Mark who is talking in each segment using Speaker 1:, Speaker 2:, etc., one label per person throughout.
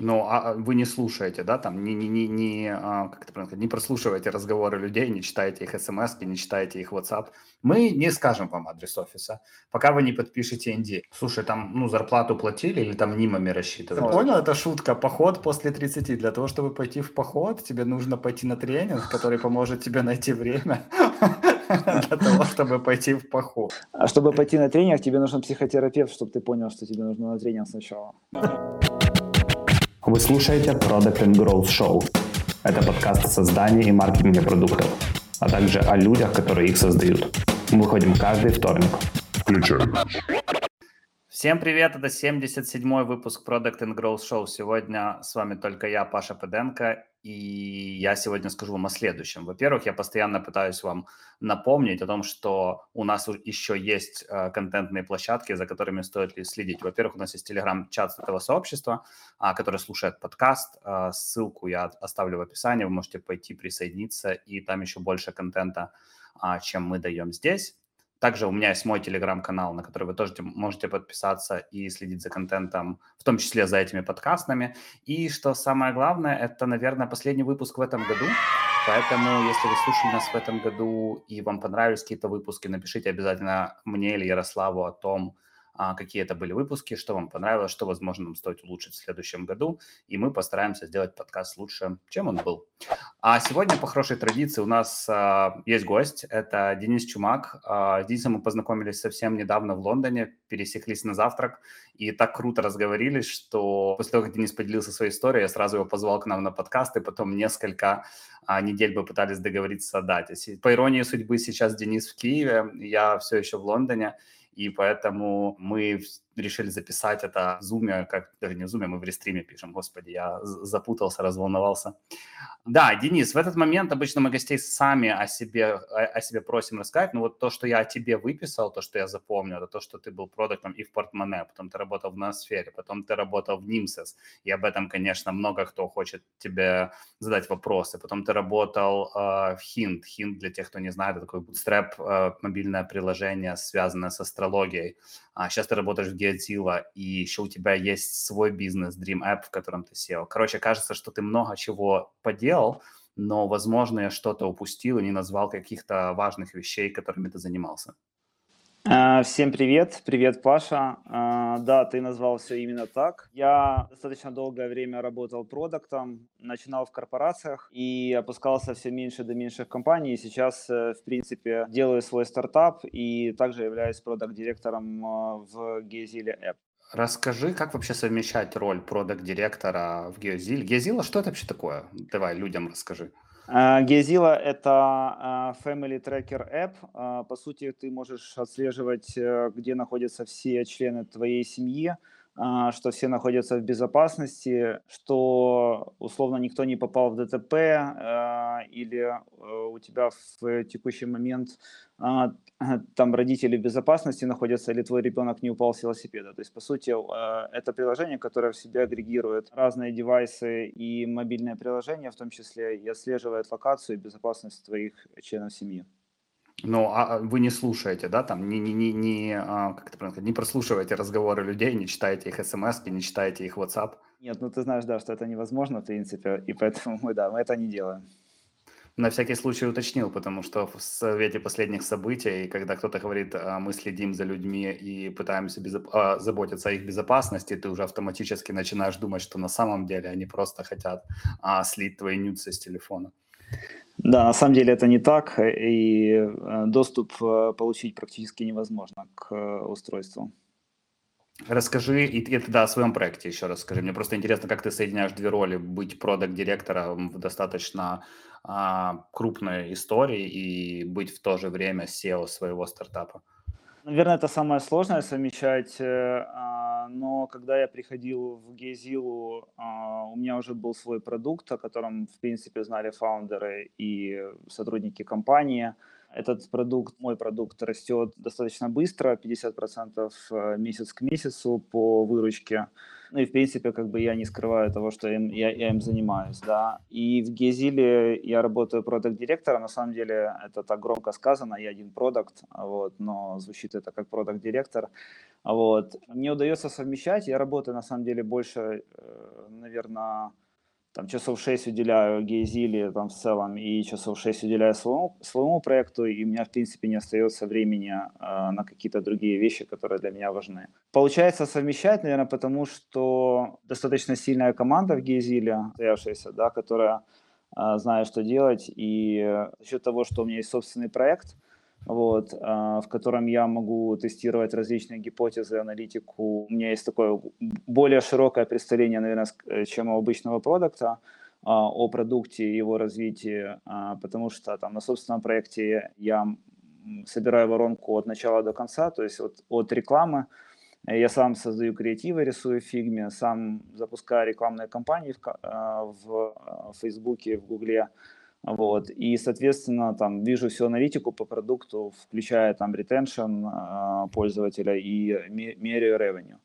Speaker 1: Ну, а а вы не слушаете, да, там, не, не, не, не, а, как это правильно не прослушиваете разговоры людей, не читаете их смс, не читаете их WhatsApp. Мы не скажем вам адрес офиса, пока вы не подпишете ND. Слушай, там, ну, зарплату платили или там нимами рассчитывали?
Speaker 2: Понял, это шутка. Поход после 30. Для того, чтобы пойти в поход, тебе нужно пойти на тренинг, который поможет тебе найти время для того, чтобы пойти в поход.
Speaker 3: А чтобы пойти на тренинг, тебе нужен психотерапевт, чтобы ты понял, что тебе нужно на тренинг сначала.
Speaker 1: Вы слушаете Product and Growth Show. Это подкаст о создании и маркетинге продуктов, а также о людях, которые их создают. Мы выходим каждый вторник. Включаем. Всем привет, это 77-й выпуск Product and Growth Show. Сегодня с вами только я, Паша Педенко, и я сегодня скажу вам о следующем. Во-первых, я постоянно пытаюсь вам напомнить о том, что у нас еще есть э, контентные площадки, за которыми стоит следить. Во-первых, у нас есть телеграм-чат этого сообщества, э, который слушает подкаст. Э, ссылку я оставлю в описании, вы можете пойти присоединиться, и там еще больше контента, э, чем мы даем здесь. Также у меня есть мой телеграм-канал, на который вы тоже можете подписаться и следить за контентом, в том числе за этими подкастами. И что самое главное, это, наверное, последний выпуск в этом году. Поэтому, если вы слушали нас в этом году и вам понравились какие-то выпуски, напишите обязательно мне или Ярославу о том, какие это были выпуски, что вам понравилось, что, возможно, нам стоит улучшить в следующем году, и мы постараемся сделать подкаст лучше, чем он был. А сегодня, по хорошей традиции, у нас а, есть гость, это Денис Чумак. А, с Денисом мы познакомились совсем недавно в Лондоне, пересеклись на завтрак, и так круто разговорились, что после того, как Денис поделился своей историей, я сразу его позвал к нам на подкаст, и потом несколько а, недель мы пытались договориться о дате. По иронии судьбы, сейчас Денис в Киеве, я все еще в Лондоне, и поэтому мы решили записать это в Zoom, как даже не в Zoom, мы в рестриме пишем, господи, я запутался, разволновался. Да, Денис, в этот момент обычно мы гостей сами о себе, о, себе просим рассказать, но вот то, что я о тебе выписал, то, что я запомнил, это то, что ты был продуктом и в Портмоне, потом ты работал в Ноосфере, потом ты работал в Нимсес, и об этом, конечно, много кто хочет тебе задать вопросы. Потом ты работал э, в Hint. Hint, для тех, кто не знает, это такое bootstrap э, мобильное приложение, связанное с астрологией. А сейчас ты работаешь в Geodzilla, и еще у тебя есть свой бизнес, Dream App, в котором ты сел. Короче, кажется, что ты много чего поделал, но, возможно, я что-то упустил и не назвал каких-то важных вещей, которыми ты занимался.
Speaker 3: А, всем привет, привет, Паша. А, да, ты назвал все именно так. Я достаточно долгое время работал продуктом, начинал в корпорациях и опускался все меньше до меньших компаний. Сейчас, э, в принципе, делаю свой стартап и также являюсь продукт-директором э, в Gezile App.
Speaker 1: Расскажи, как вообще совмещать роль продукт-директора в Geozil? Geozil, что это вообще такое? Давай людям расскажи.
Speaker 3: Gezilla — это а, Family Tracker App. А, по сути, ты можешь отслеживать, э, где находятся все члены твоей семьи, а, что все находятся в безопасности, что условно никто не попал в ДТП или э, у тебя в текущий момент там родители в безопасности находятся или твой ребенок не упал с велосипеда. То есть, по сути, э, это приложение, которое в себе агрегирует разные девайсы и мобильное приложение, в том числе и отслеживает локацию и безопасность твоих членов семьи.
Speaker 1: Ну, а, вы не слушаете, да, там, не, не, не, не, а, как это правильно не прослушиваете разговоры людей, не читаете их смс, не читаете их WhatsApp?
Speaker 3: Нет, ну ты знаешь, да, что это невозможно, в принципе, и поэтому мы, да, мы это не делаем
Speaker 1: на всякий случай уточнил, потому что в свете последних событий, когда кто-то говорит, «А, мы следим за людьми и пытаемся безоп... А, заботиться о их безопасности, ты уже автоматически начинаешь думать, что на самом деле они просто хотят а, слить твои нюцы с телефона.
Speaker 3: Да, на самом деле это не так, и э, доступ э, получить практически невозможно к э, устройству.
Speaker 1: Расскажи, и это да, о своем проекте еще расскажи. Мне просто интересно, как ты соединяешь две роли, быть продакт-директором в достаточно а, крупной истории и быть в то же время SEO своего стартапа.
Speaker 3: Наверное, это самое сложное совмещать, а, но когда я приходил в Гейзилу, а, у меня уже был свой продукт, о котором, в принципе, знали фаундеры и сотрудники компании – этот продукт, мой продукт растет достаточно быстро, 50% э, месяц к месяцу по выручке. Ну и, в принципе, как бы я не скрываю того, что я, я, я им занимаюсь, да. И в Гезиле я работаю продакт-директором. На самом деле, это так громко сказано, я один продукт, вот, но звучит это как продакт-директор. Вот. Мне удается совмещать. Я работаю, на самом деле, больше, э, наверное, там часов 6 уделяю Гейзиле там в целом и часов 6 уделяю своему, своему проекту, и у меня, в принципе, не остается времени э, на какие-то другие вещи, которые для меня важны. Получается совмещать, наверное, потому что достаточно сильная команда в Гейзиле, стоявшаяся, да, которая э, знает, что делать, и за счет того, что у меня есть собственный проект – вот, в котором я могу тестировать различные гипотезы, аналитику. У меня есть такое более широкое представление, наверное, э, чем у обычного продукта о продукте и его развитии, потому что там на собственном проекте я собираю воронку от начала до конца, то есть от, от рекламы. Я сам создаю креативы, рисую в фигме, сам запускаю рекламные кампании в, в, в Фейсбуке, в Гугле. Вот. И, соответственно, там вижу всю аналитику по продукту, включая там retention э, пользователя и меряю revenue.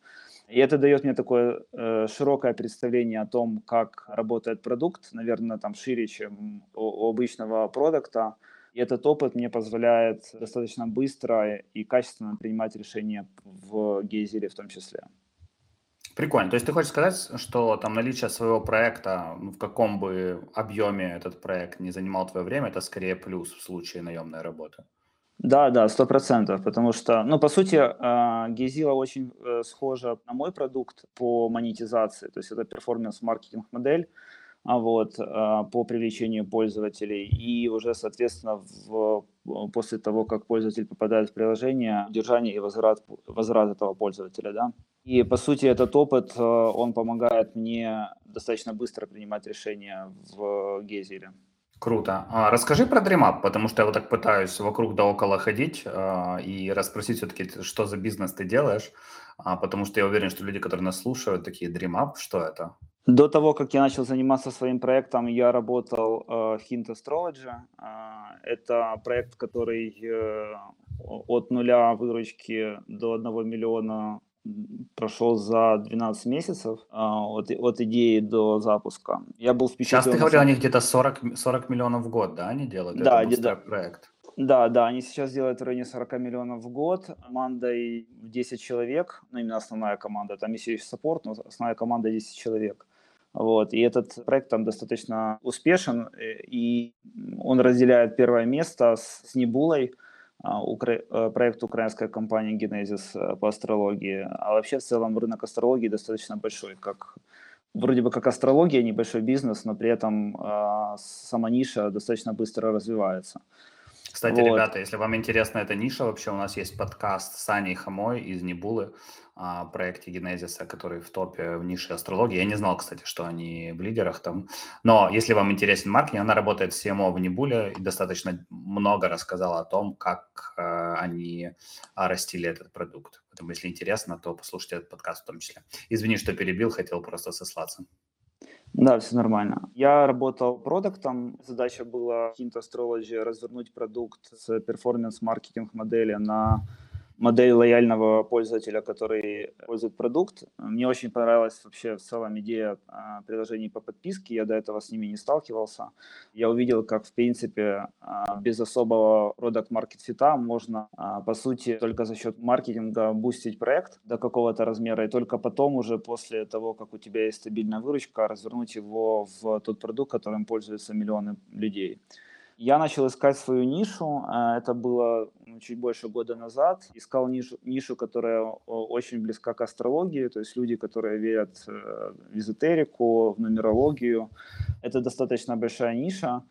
Speaker 3: И это дает мне такое э, широкое представление о том, как работает продукт, наверное, там шире, чем у, у обычного продукта. И этот опыт мне позволяет достаточно быстро и качественно принимать решения в Гейзере в том числе.
Speaker 1: Прикольно. То есть ты хочешь сказать, что там наличие своего проекта, в каком бы объеме этот проект не занимал твое время, это скорее плюс в случае наемной работы?
Speaker 3: Да, да, сто процентов, потому что, ну, по сути, а, Гезила очень э, схожа на мой продукт по монетизации, то есть это перформанс-маркетинг модель, а вот, а, по привлечению пользователей. И уже, соответственно, в, после того, как пользователь попадает в приложение, удержание и возврат, возврат этого пользователя, да. И, по сути, этот опыт, э, он помогает мне достаточно быстро принимать решения в Гейзере.
Speaker 1: Круто. А, расскажи про DreamUp, потому что я вот так пытаюсь вокруг да около ходить а, и расспросить все-таки, что за бизнес ты делаешь, а, потому что я уверен, что люди, которые нас слушают, такие DreamUp, что это?
Speaker 3: До того, как я начал заниматься своим проектом, я работал э, в Hint Astrology. Э, это проект, который э, от нуля выручки до 1 миллиона прошел за 12 месяцев а, от, от идеи до запуска. Я был
Speaker 1: впечатлен. Сейчас ты говорил, они где-то 40, 40 миллионов в год, да, они делают?
Speaker 3: Да, Это да. проект. Да, да, они сейчас делают в районе 40 миллионов в год. Командой 10 человек, ну именно основная команда, там есть еще саппорт, но основная команда 10 человек. Вот, и этот проект там достаточно успешен, э, и он разделяет первое место с, с Небулой, проект украинской компании Genesis э, по астрологии. А вообще в целом рынок астрологии достаточно большой, как вроде бы как астрология, небольшой бизнес, но при этом э, сама ниша достаточно быстро развивается.
Speaker 1: Кстати, вот. ребята, если вам интересна эта ниша, вообще у нас есть подкаст с Аней Хамой из Небулы о проекте Генезиса, который в топе в нише астрологии. Я не знал, кстати, что они в лидерах там. Но если вам интересен маркетинг, она работает с CMO в Небуле и достаточно много рассказала о том, как э, они растили этот продукт. Поэтому, если интересно, то послушайте этот подкаст в том числе. Извини, что перебил, хотел просто сослаться.
Speaker 3: Да, все нормально. Я работал продуктом. Задача была Hint Astrology развернуть продукт с перформанс-маркетинг модели на модель лояльного пользователя, который пользует продукт. Мне очень понравилась вообще в целом идея а, приложений по подписке. Я до этого с ними не сталкивался. Я увидел, как в принципе а, без особого продукт маркет фита можно а, по сути только за счет маркетинга бустить проект до какого-то размера и только потом уже после того, как у тебя есть стабильная выручка, развернуть его в тот продукт, которым пользуются миллионы людей. Я начал искать свою нишу, э, это было ну, чуть больше года назад. Искал нишу, нишу, которая очень близка к астрологии, то есть люди, которые верят э, в эзотерику, в нумерологию. Это достаточно большая ниша.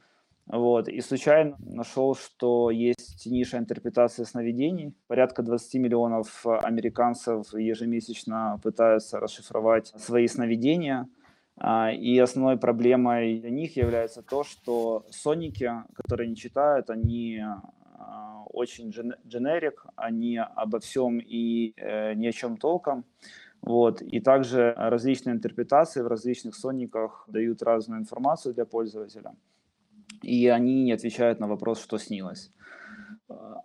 Speaker 3: Вот. И случайно нашел, что есть ниша интерпретации сновидений. Порядка 20 миллионов американцев ежемесячно пытаются расшифровать свои сновидения – а, и основной проблемой для них является то, что сонники, которые не читают, они а, очень дженерик, они обо всем и э, ни о чем толком. Вот. И также различные интерпретации в различных сонниках дают разную информацию для пользователя. И они не отвечают на вопрос, что снилось.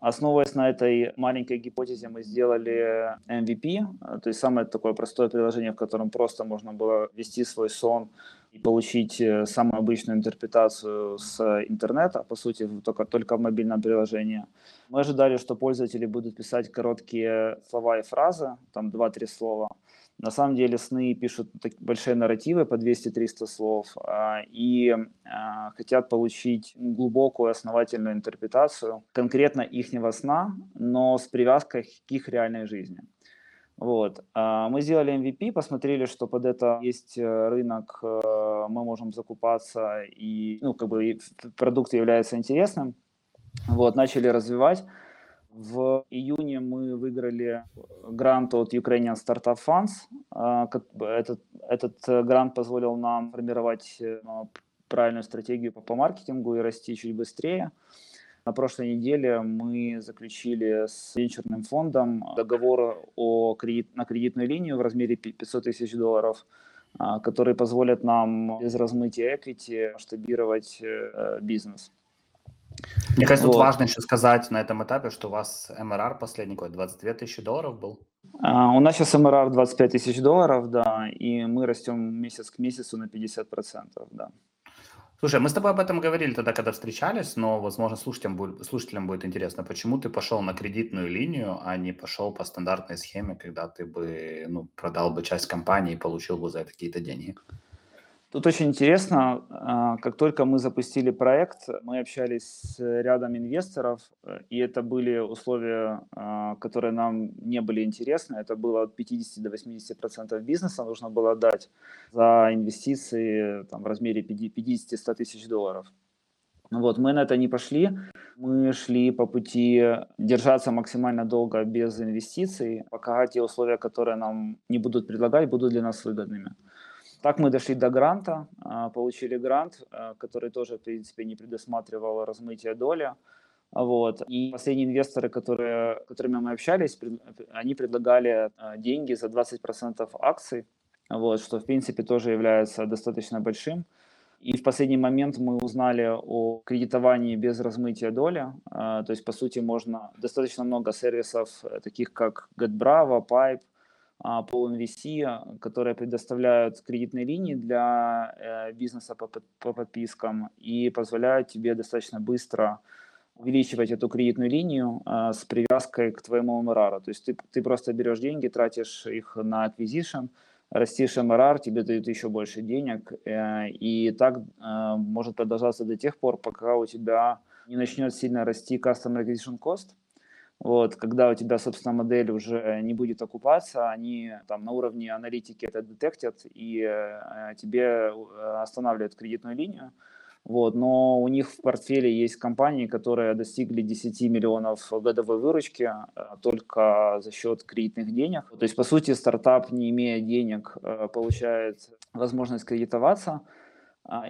Speaker 3: Основываясь на этой маленькой гипотезе, мы сделали MVP, то есть самое такое простое приложение, в котором просто можно было ввести свой сон и получить э, самую обычную интерпретацию с интернета, по сути, только, только в мобильном приложении. Мы ожидали, что пользователи будут писать короткие слова и фразы, там 2-3 слова, на самом деле сны пишут большие нарративы по 200-300 слов а, и а, хотят получить глубокую основательную интерпретацию конкретно ихнего сна, но с привязкой к их реальной жизни. Вот. А, мы сделали MVP, посмотрели, что под это есть э, рынок, э, мы можем закупаться, и ну, как бы продукт является интересным. Вот, начали развивать. В июне мы выиграли грант от Ukrainian Startup Funds. А, этот, этот э, грант позволил нам формировать э, правильную стратегию по маркетингу и расти чуть быстрее. На прошлой неделе мы заключили с венчурным фондом договор о кредит, на кредитную линию в размере 500 тысяч долларов, а, который позволит нам без размытия equity масштабировать э, бизнес.
Speaker 1: Мне кажется, вот. тут важно еще сказать на этом этапе, что у вас МРР последний год 22 тысячи долларов был.
Speaker 3: А, у нас сейчас МРР 25 тысяч долларов, да, и мы растем месяц к месяцу на 50%, да.
Speaker 1: Слушай, мы с тобой об этом говорили тогда, когда встречались, но, возможно, слушателям будет, слушателям будет интересно, почему ты пошел на кредитную линию, а не пошел по стандартной схеме, когда ты бы ну, продал бы часть компании и получил бы за это какие-то деньги?
Speaker 3: Тут очень интересно, а, как только мы запустили проект, мы общались с рядом инвесторов, э, и это были условия, а, которые нам не были интересны. Это было от 50 до 80 процентов бизнеса нужно было дать за инвестиции там, в размере 50-100 тысяч долларов. Вот, мы на это не пошли. Мы шли по пути держаться максимально долго без инвестиций, пока те условия, которые нам не будут предлагать, будут для нас выгодными. Так мы дошли до гранта, а, получили грант, а, который тоже, в принципе, не предусматривал размытие доли. Вот. И последние инвесторы, которые, которыми мы общались, они предлагали а, деньги за 20% акций, вот, что, в принципе, тоже является достаточно большим. И в последний момент мы узнали о кредитовании без размытия доли. То есть, по сути, можно достаточно много сервисов, э, таких как GetBravo, Pipe, Pool NVC, которые предоставляют кредитные линии для э, бизнеса по, по подпискам и позволяют тебе достаточно быстро увеличивать эту кредитную линию э, с привязкой к твоему MRR. То есть ты, ты просто берешь деньги, тратишь их на acquisition, растишь MRR, тебе дают еще больше денег, э, и так может продолжаться до тех пор, пока у тебя не начнет сильно расти Customer Acquisition Cost, вот, когда у тебя, собственно, модель уже не будет окупаться, они там на уровне аналитики это детектят и э, тебе э, останавливают кредитную линию. Вот, но у них в портфеле есть компании, которые достигли 10 миллионов годовой выручки э, только за счет кредитных денег. То есть, по сути, стартап, не имея денег, э, получает возможность кредитоваться,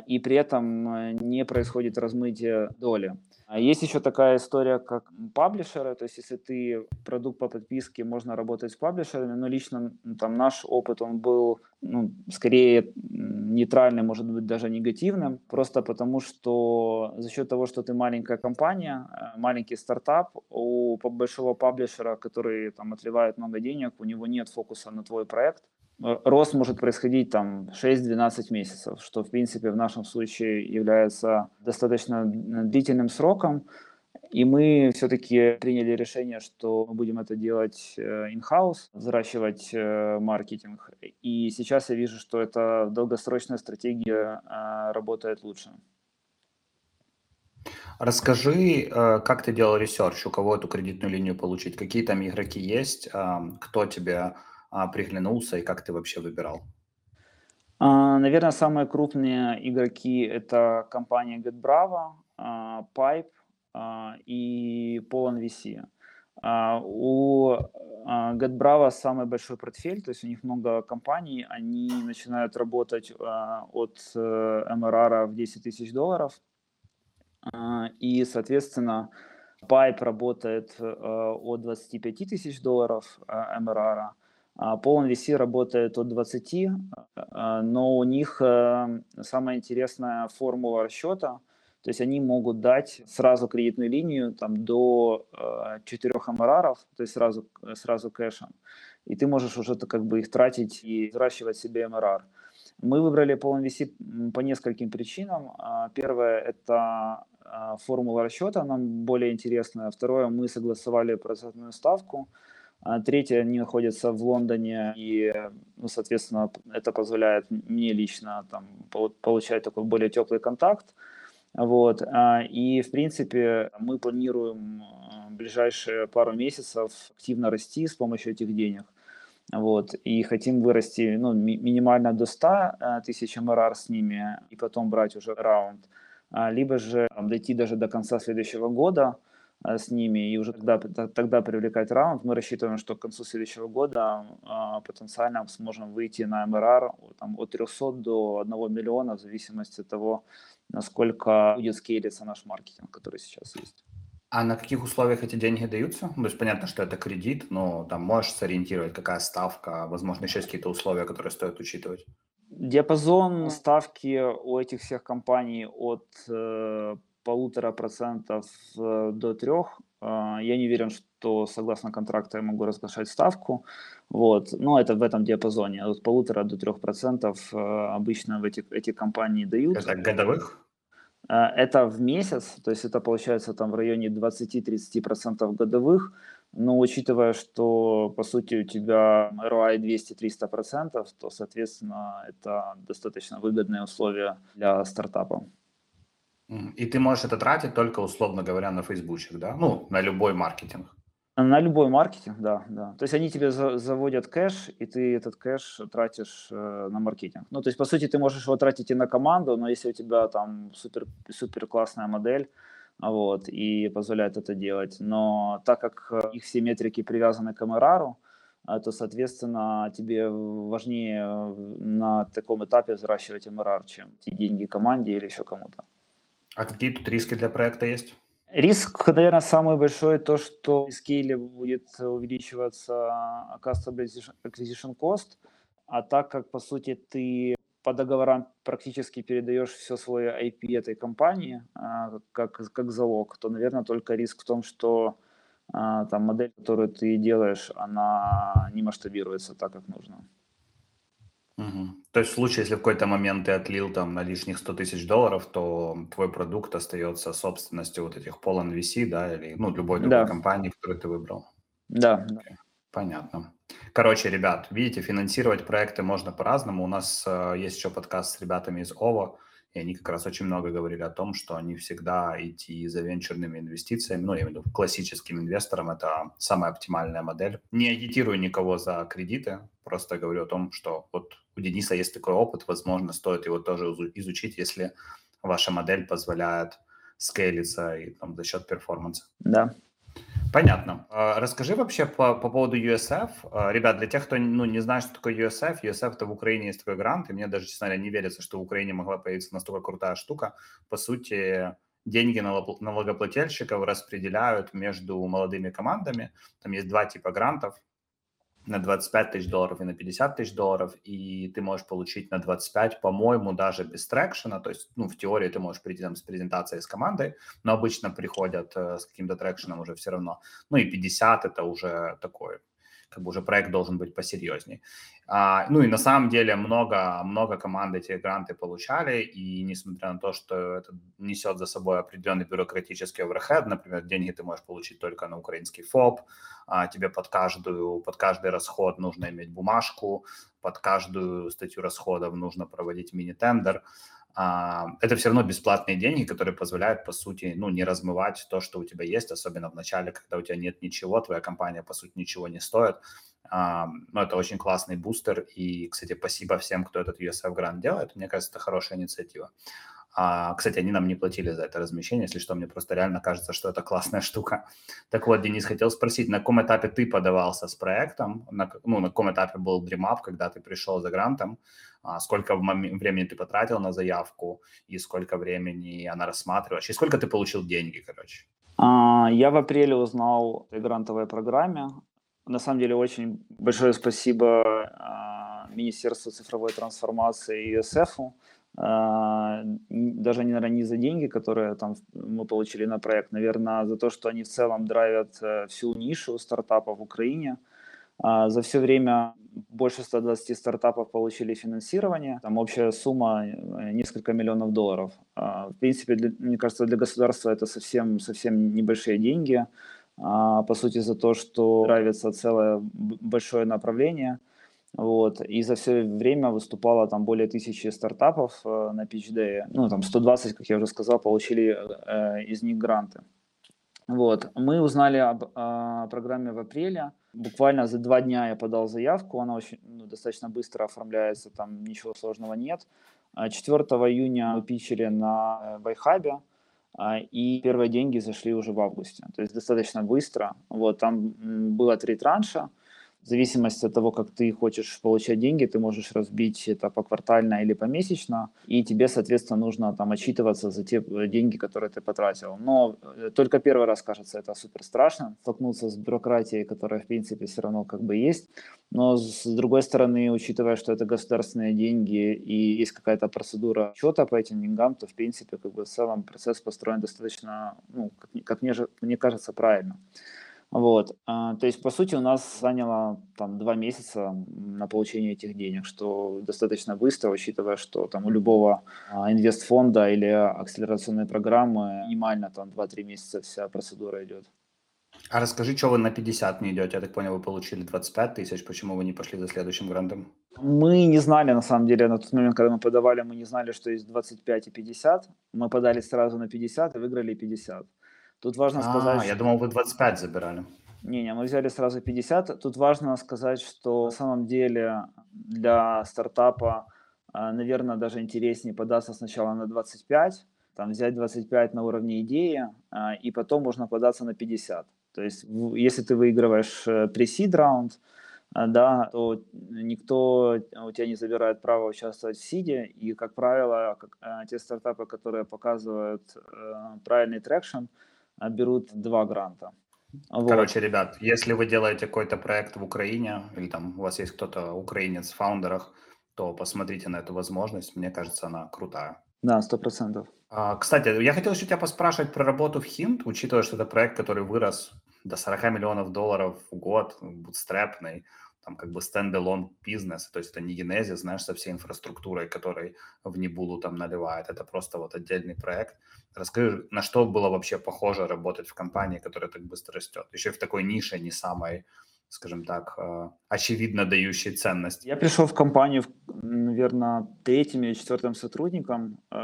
Speaker 3: и при этом не происходит размытие доли. А есть еще такая история, как паблишеры, то есть если ты продукт по подписке, можно работать с паблишерами, но лично там наш опыт, он был ну, скорее нейтральным, может быть, даже негативным, просто потому что за счет того, что ты маленькая компания, э, маленький стартап, у большого паблишера, который там отливает много денег, у него нет фокуса на твой проект, рост может происходить там 6-12 месяцев, что в принципе в нашем случае является достаточно длительным сроком. И мы все-таки приняли решение, что мы будем это делать э, in-house, взращивать э, маркетинг. И сейчас я вижу, что эта долгосрочная стратегия э, работает лучше.
Speaker 1: Расскажи, как ты делал research, у кого эту кредитную линию получить, какие там игроки есть, кто тебе приглянулся и как ты вообще выбирал?
Speaker 3: А, наверное, самые крупные игроки это компания GetBravo, а, Pipe а, и Poland VC. А, у а, GetBravo самый большой портфель, то есть у них много компаний, они начинают работать а, от MRR в 10 тысяч долларов, а, и, соответственно, Pipe работает а, от 25 тысяч долларов а, MRR, Полон VC работает от 20, но у них э, самая интересная формула расчета. То есть они могут дать сразу кредитную линию там, до э, 4 МРРов, то есть сразу, сразу кэшем. И ты можешь уже как бы их тратить и взращивать себе МРР. Мы выбрали Pool MVC по нескольким причинам. А, первое – это а, формула расчета нам более интересная. Второе – мы согласовали процентную ставку. А третье, они находятся в Лондоне, и, ну, соответственно, это позволяет мне лично там, получать такой более теплый контакт. Вот. И, в принципе, мы планируем в ближайшие пару месяцев активно расти с помощью этих денег. Вот, и хотим вырасти ну, ми- минимально до 100 э, тысяч МРР с ними и потом брать уже раунд, а, либо же дойти даже до конца следующего года э, с ними и уже тогда, тогда привлекать раунд. Мы рассчитываем, что к концу следующего года а, потенциально сможем выйти на МРР там, от 300 до 1 миллиона в зависимости от того, насколько будет скейлиться наш маркетинг, который сейчас есть.
Speaker 1: А на каких условиях эти деньги даются? Ну, то есть понятно, что это кредит, но там можешь сориентировать, какая ставка, возможно, еще есть какие-то условия, которые стоит учитывать?
Speaker 3: Диапазон ставки у этих всех компаний от э, полутора процентов э, до трех. Э, я не уверен, что согласно контракту я могу разглашать ставку. Вот. Но это в этом диапазоне. От полутора до трех процентов э, обычно в эти, эти компании дают.
Speaker 1: Это годовых?
Speaker 3: Э, это в месяц, то есть это получается там в районе 20-30% годовых, но учитывая, что по сути у тебя ROI 200-300%, то, соответственно, это достаточно выгодные условия для стартапа.
Speaker 1: И ты можешь это тратить только, условно говоря, на фейсбучек, да? Ну, на любой маркетинг.
Speaker 3: На любой маркетинг, да, да. То есть они тебе за, заводят кэш, и ты этот кэш тратишь э, на маркетинг. Ну, то есть, по сути, ты можешь его тратить и на команду, но если у тебя там супер, супер классная модель, вот, и позволяет это делать. Но так как их все метрики привязаны к MRR, э, то, соответственно, тебе важнее на таком этапе взращивать MRR, чем те деньги команде или еще кому-то.
Speaker 1: А какие тут риски для проекта есть?
Speaker 3: Риск, наверное, самый большой то, что в скейле будет увеличиваться Customer Acquisition Cost, а так как, по сути, ты по договорам практически передаешь все свое IP этой компании а, как, как залог, то, наверное, только риск в том, что а, там модель, которую ты делаешь, она не масштабируется так, как нужно.
Speaker 1: Угу. То есть в случае, если в какой-то момент ты отлил там на лишних 100 тысяч долларов, то твой продукт остается собственностью вот этих Pol VC, да, или ну, любой другой да. компании, которую ты выбрал.
Speaker 3: Да.
Speaker 1: Okay. Понятно. Короче, ребят, видите, финансировать проекты можно по-разному. У нас э, есть еще подкаст с ребятами из ОВО, и они как раз очень много говорили о том, что они всегда идти за венчурными инвестициями, ну, я имею в виду классическим инвесторам, это самая оптимальная модель. Не агитирую никого за кредиты, просто говорю о том, что вот у Дениса есть такой опыт, возможно, стоит его тоже изучить, если ваша модель позволяет скейлиться и там, за счет перформанса.
Speaker 3: Да.
Speaker 1: Понятно. А, расскажи вообще по, по поводу USF. А, ребят, для тех, кто ну, не знает, что такое USF, USF это в Украине есть такой грант, и мне даже, честно говоря, не верится, что в Украине могла появиться настолько крутая штука. По сути, деньги налогоплательщиков распределяют между молодыми командами. Там есть два типа грантов на 25 тысяч долларов и на 50 тысяч долларов, и ты можешь получить на 25, по-моему, даже без трекшена, то есть, ну, в теории ты можешь прийти там с презентацией с командой, но обычно приходят э, с каким-то трекшеном уже все равно. Ну и 50 это уже такой как бы уже проект должен быть посерьезней. А, ну и на самом деле много, много команд эти гранты получали, и несмотря на то, что это несет за собой определенный бюрократический оверхед, например, деньги ты можешь получить только на украинский ФОП, а, тебе под, каждую, под каждый расход нужно иметь бумажку, под каждую статью расходов нужно проводить мини-тендер, это все равно бесплатные деньги, которые позволяют, по сути, ну, не размывать то, что у тебя есть, особенно в начале, когда у тебя нет ничего, твоя компания, по сути, ничего не стоит. А, но это очень классный бустер, и, кстати, спасибо всем, кто этот USF грант делает. Мне кажется, это хорошая инициатива. А, кстати, они нам не платили за это размещение, если что, мне просто реально кажется, что это классная штука. Так вот, Денис, хотел спросить, на каком этапе ты подавался с проектом, на, ну, на каком этапе был DreamUp, когда ты пришел за грантом, а, сколько времени ты потратил на заявку и сколько времени она рассматриваешь, и сколько ты получил деньги, короче?
Speaker 3: А, я в апреле узнал о грантовой программе. На самом деле, очень большое спасибо а, Министерству цифровой трансформации и ЮСФу а, даже, наверное, не за деньги, которые там мы получили на проект, наверное, за то, что они в целом драйвят э, всю нишу стартапов в Украине. А, за все время больше 120 стартапов получили финансирование, там общая сумма э, несколько миллионов долларов. А, в принципе, для, мне кажется, для государства это совсем, совсем небольшие деньги, по сути, за то, что нравится целое большое направление – вот. И за все время выступало там более тысячи стартапов э, на Pitch Day. Ну, там 120, как я уже сказал, получили э, из них гранты. Вот. Мы узнали об о программе в апреле. Буквально за два дня я подал заявку. Она очень ну, достаточно быстро оформляется, там ничего сложного нет. 4 а июня мы пичили на Вайхабе. А, и первые деньги зашли уже в августе. То есть достаточно быстро. Вот, там было три транша. В зависимости от того, как ты хочешь получать деньги, ты можешь разбить это поквартально или помесячно, и тебе, соответственно, нужно там отчитываться за те э, деньги, которые ты потратил. Но э, только первый раз, кажется, это супер страшно, столкнуться с бюрократией, которая, в принципе, все равно как бы есть. Но, с другой стороны, учитывая, что это государственные деньги и есть какая-то процедура счета по этим деньгам, то, в принципе, как бы в целом процесс построен достаточно, ну, как, как мне, мне кажется, правильно. Вот, а, то есть, по сути, у нас заняло там два месяца на получение этих денег, что достаточно быстро, учитывая, что там у любого а, инвестфонда или акселерационной программы минимально там 2-3 месяца вся процедура идет.
Speaker 1: А расскажи, что вы на 50 не идете? Я так понял, вы получили 25 тысяч, почему вы не пошли за следующим грантом?
Speaker 3: Мы не знали, на самом деле, на тот момент, когда мы подавали, мы не знали, что есть 25 и 50. Мы подали сразу на 50 и выиграли 50. Тут важно сказать...
Speaker 1: А, я думал, вы 25 забирали.
Speaker 3: Не-не, мы взяли сразу 50. Тут важно сказать, что на самом деле для стартапа, а, наверное, даже интереснее податься сначала на 25, там взять 25 на уровне идеи, а, и потом можно податься на 50. То есть, если ты выигрываешь э, pre-seed раунд, а, да, то никто у тебя не забирает право участвовать в сиде, и, как правило, как, те стартапы, которые показывают э, правильный traction, берут два гранта.
Speaker 1: Вот. Короче, ребят, если вы делаете какой-то проект в Украине, или там у вас есть кто-то украинец в фаундерах, то посмотрите на эту возможность. Мне кажется, она крутая.
Speaker 3: Да, сто процентов.
Speaker 1: А, кстати, я хотел еще тебя поспрашивать про работу в Хинт, учитывая, что это проект, который вырос до 40 миллионов долларов в год, бутстрепный там как бы стендалон бизнес, то есть это не генезис, знаешь, со всей инфраструктурой, которой в Небулу там наливает, это просто вот отдельный проект. Расскажи, на что было вообще похоже работать в компании, которая так быстро растет, еще в такой нише, не самой скажем так, э, очевидно дающей ценность.
Speaker 3: Я пришел в компанию, наверное, третьим или четвертым сотрудником, э,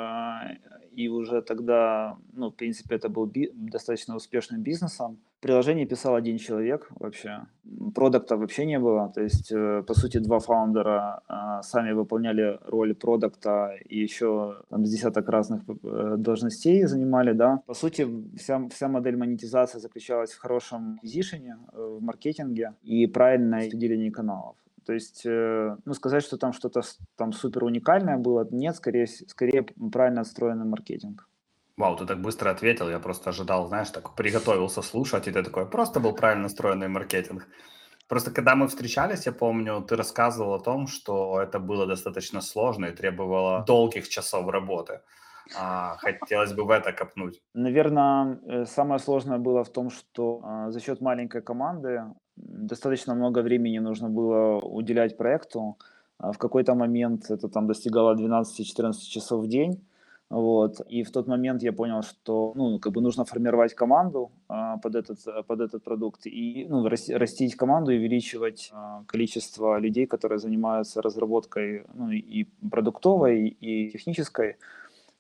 Speaker 3: и уже тогда, ну, в принципе, это был би- достаточно успешным бизнесом. Приложение писал один человек вообще, продукта вообще не было, то есть, э, по сути, два фаундера э, сами выполняли роль продукта и еще там с десяток разных э, должностей занимали, да. По сути, вся, вся модель монетизации заключалась в хорошем визишене, в маркетинге и правильной выделении каналов. То есть, э, ну, сказать, что там что-то там супер уникальное было, нет, скорее, скорее правильно отстроенный маркетинг.
Speaker 1: Вау, ты так быстро ответил, я просто ожидал, знаешь, так приготовился слушать, и ты такой, просто был правильно настроенный маркетинг. Просто когда мы встречались, я помню, ты рассказывал о том, что это было достаточно сложно и требовало долгих часов работы. А, хотелось бы в это копнуть.
Speaker 3: Наверное, э, самое сложное было в том, что а, за счет маленькой команды достаточно много времени нужно было уделять проекту. А в какой-то момент это там достигало 12-14 часов в день. Вот. И в тот момент я понял, что ну, как бы нужно формировать команду а, под, этот, под этот продукт и ну, растить команду и увеличивать а, количество людей, которые занимаются разработкой ну, и продуктовой, и технической.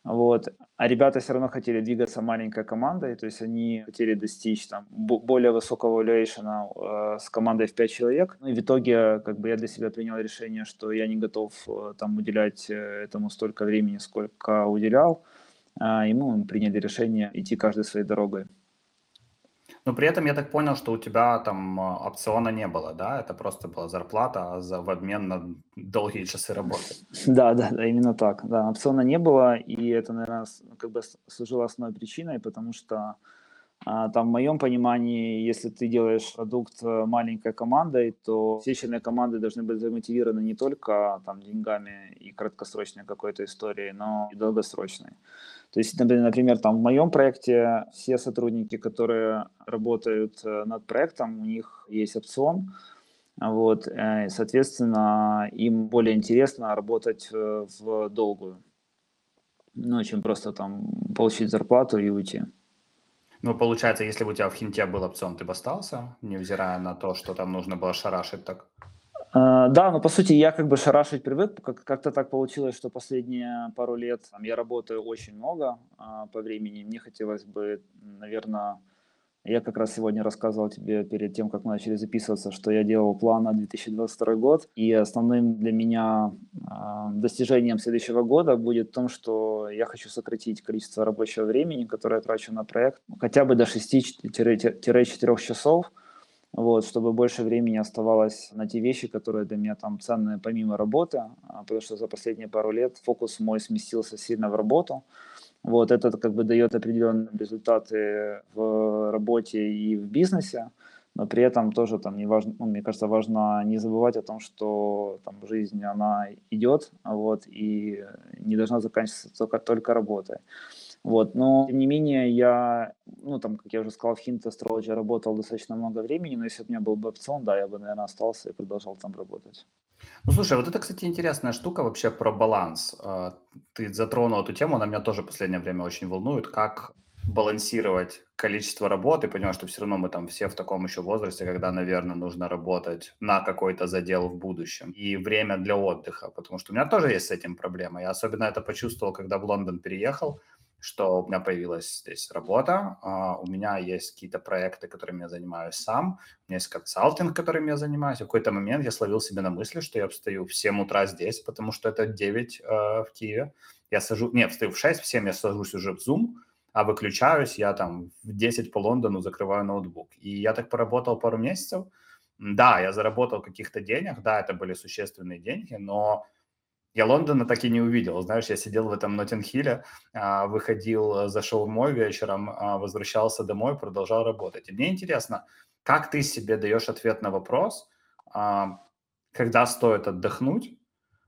Speaker 3: Вот. А ребята все равно хотели двигаться маленькой командой, то есть они хотели достичь там более высокого valuation э, с командой в 5 человек. Ну, и в итоге как бы я для себя принял решение, что я не готов э, там уделять э, этому столько времени, сколько уделял. Э, и мы приняли решение идти каждой своей дорогой.
Speaker 1: Но при этом я так понял, что у тебя там а, опциона не было, да? Это просто была зарплата за, в обмен на долгие часы работы.
Speaker 3: Да, да, да, именно так. Да, опциона не было, и это, наверное, как бы служило основной причиной, потому что А, там, в моем понимании, если ты делаешь продукт э, маленькой командой, то все члены команды должны быть замотивированы не только там, деньгами и краткосрочной какой-то историей, но и долгосрочной. То есть, например, там в моем проекте все сотрудники, которые работают э, над проектом, у них есть опцион, вот, э, соответственно, им более интересно работать в долгую, ну, чем просто там получить зарплату и уйти.
Speaker 1: Ну, получается, если бы у тебя в хинте был опцион, ты бы остался, невзирая на то, что там нужно было шарашить так?
Speaker 3: Uh, да, но по сути я как бы шарашить привык. Как- как-то так получилось, что последние пару лет там, я работаю очень много uh, по времени. Мне хотелось бы, наверное, я как раз сегодня рассказывал тебе перед тем, как мы начали записываться, что я делал план на 2022 год, и основным для меня э, достижением следующего года будет в том, что я хочу сократить количество рабочего времени, которое я трачу на проект, хотя бы до 6-4 часов, вот, чтобы больше времени оставалось на те вещи, которые для меня там ценные помимо работы, а, потому что за последние пару лет фокус мой сместился сильно в работу, вот это как бы дает определенные результаты в работе и в бизнесе, но при этом тоже там не важно, ну, мне кажется, важно не забывать о том, что там жизнь, она идет, вот, и не должна заканчиваться только, только работой. Вот, но тем не менее я, ну там, как я уже сказал, в Hint Astrology работал достаточно много времени, но если бы у меня был бы опцион, да, я бы, наверное, остался и продолжал там работать.
Speaker 1: Ну, слушай, вот это, кстати, интересная штука вообще про баланс. А, ты затронул эту тему, она меня тоже в последнее время очень волнует, как балансировать количество работы, понимаю, что все равно мы там все в таком еще возрасте, когда, наверное, нужно работать на какой-то задел в будущем. И время для отдыха, потому что у меня тоже есть с этим проблема. Я особенно это почувствовал, когда в Лондон переехал что у меня появилась здесь работа, uh, у меня есть какие-то проекты, которыми я занимаюсь сам, у меня есть консалтинг, которым я занимаюсь. В какой-то момент я словил себе на мысли, что я встаю в 7 утра здесь, потому что это 9 uh, а, в Киеве. Я сажу, нет, встаю в 6, в 7 я сажусь уже в Zoom, а выключаюсь я там в 10 по Лондону закрываю ноутбук. И я так поработал пару месяцев. Да, я заработал каких-то денег, да, это были существенные деньги, но я Лондона так и не увидел. Знаешь, я сидел в этом Ноттинг-Хилле, а, выходил за шоу-мой вечером, а, возвращался домой, продолжал работать. И мне интересно, как ты себе даешь ответ на вопрос, а, когда стоит отдохнуть,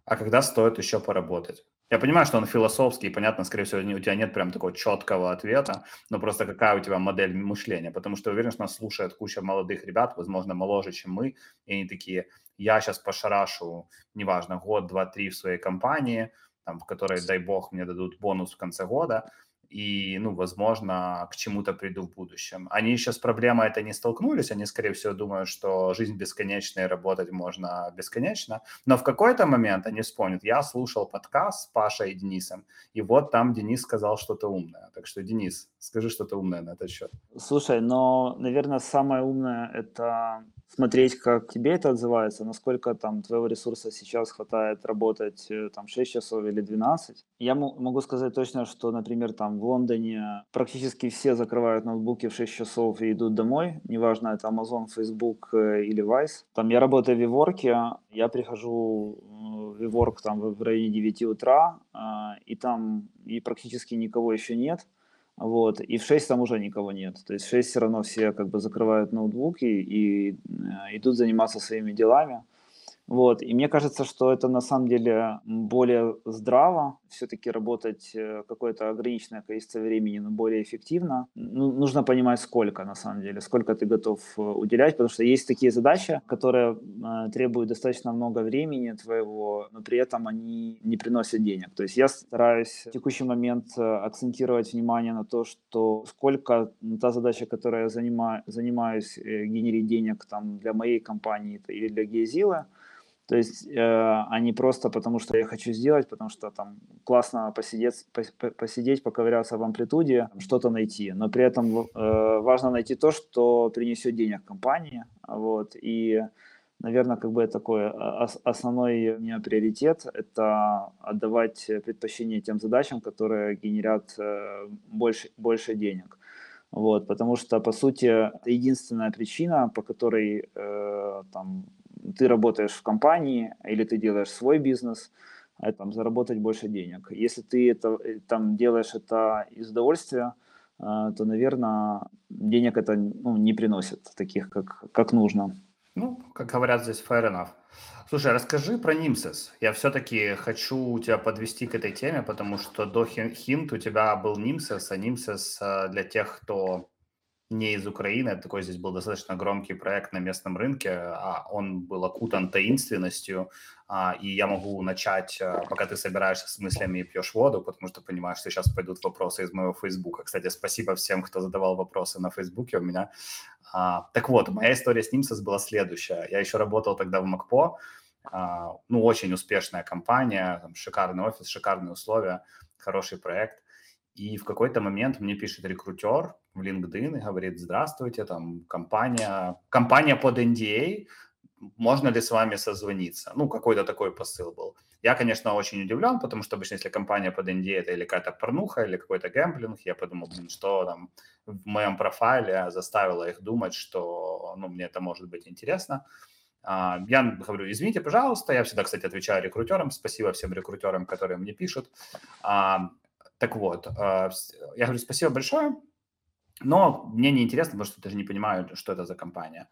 Speaker 1: а когда стоит еще поработать? Я понимаю, что он философский, и понятно, скорее всего, у тебя нет прям такого четкого ответа, но просто какая у тебя модель мышления, потому что уверен, что нас слушает куча молодых ребят, возможно, моложе, чем мы, и они такие, я сейчас пошарашу, неважно, год, два, три в своей компании, там, в которой, дай бог, мне дадут бонус в конце года, и, ну, возможно, к чему-то приду в будущем. Они еще с проблемой это не столкнулись, они, скорее всего, думают, что жизнь бесконечная работать можно бесконечно, но в какой-то момент они вспомнят, я слушал подкаст с Пашей и Денисом, и вот там Денис сказал что-то умное. Так что, Денис, скажи что-то умное на этот счет.
Speaker 3: Слушай, но, наверное, самое умное – это смотреть, как тебе это отзывается, насколько там твоего ресурса сейчас хватает работать э, там 6 часов или 12. Я могу сказать точно, что, например, там в Лондоне практически все закрывают ноутбуки в 6 часов и идут домой, неважно, это Amazon, Facebook э, или Vice. Там я работаю в Виворке, я прихожу в Виворк там в районе 9 утра, и там и практически никого еще нет. Вот, и в 6 там уже никого нет. То есть в 6 все равно все как бы закрывают ноутбуки и, и э, идут заниматься своими делами. Вот. И мне кажется, что это на самом деле более здраво, все-таки работать э, какое-то ограниченное количество времени, но более эффективно. Ну, нужно понимать, сколько на самом деле, сколько ты готов э, уделять, потому что есть такие задачи, которые э, требуют достаточно много времени твоего, но при этом они не приносят денег. То есть я стараюсь в текущий момент э, акцентировать внимание на то, что сколько та задача, которой я занимаю, занимаюсь, генерить денег там, для моей компании или для Геозила, то есть, э, а просто потому, что я хочу сделать, потому что там классно посидеть, посидеть поковыряться в амплитуде, что-то найти. Но при этом э, важно найти то, что принесет денег компании. Вот, и, наверное, как бы такой основной у меня приоритет – это отдавать предпочтение тем задачам, которые генерят э, больше, больше денег. Вот, потому что, по сути, это единственная причина, по которой э, там, ты работаешь в компании или ты делаешь свой бизнес, а там, заработать больше денег. Если ты это, э, там, делаешь это из удовольствия, то, наверное, денег это ну, не приносит таких, как, как нужно.
Speaker 1: Ну, как говорят здесь, fair enough. Слушай, расскажи про Нимсес. Я все-таки хочу тебя подвести к этой теме, потому что до Хинт у тебя был Нимсес, а Нимсес э, для тех, кто не из Украины. Такой здесь был достаточно громкий проект на местном рынке. А он был окутан таинственностью. А, и я могу начать, а, пока ты собираешься с мыслями и пьешь воду, потому что понимаешь, что сейчас пойдут вопросы из моего Фейсбука. Кстати, спасибо всем, кто задавал вопросы на Фейсбуке у меня. Так вот, моя история с Нимсос была следующая. Я еще работал тогда в МакПо. Ну, очень успешная компания, там, шикарный офис, шикарные условия, хороший проект. И в какой-то момент мне пишет рекрутер в LinkedIn и говорит, здравствуйте, там компания, компания под NDA, можно ли с вами созвониться? Ну, какой-то такой посыл был. Я, конечно, очень удивлен, потому что обычно, если компания под NDA, это или какая-то порнуха, или какой-то гэмблинг, я подумал, блин, что там в моем профайле заставило их думать, что, ну, мне это может быть интересно. А, я говорю, извините, пожалуйста, я всегда, кстати, отвечаю рекрутерам, спасибо всем рекрутерам, которые мне пишут. Так вот, а, я говорю, спасибо большое, но мне не интересно, потому что даже не понимаю, что это за компания.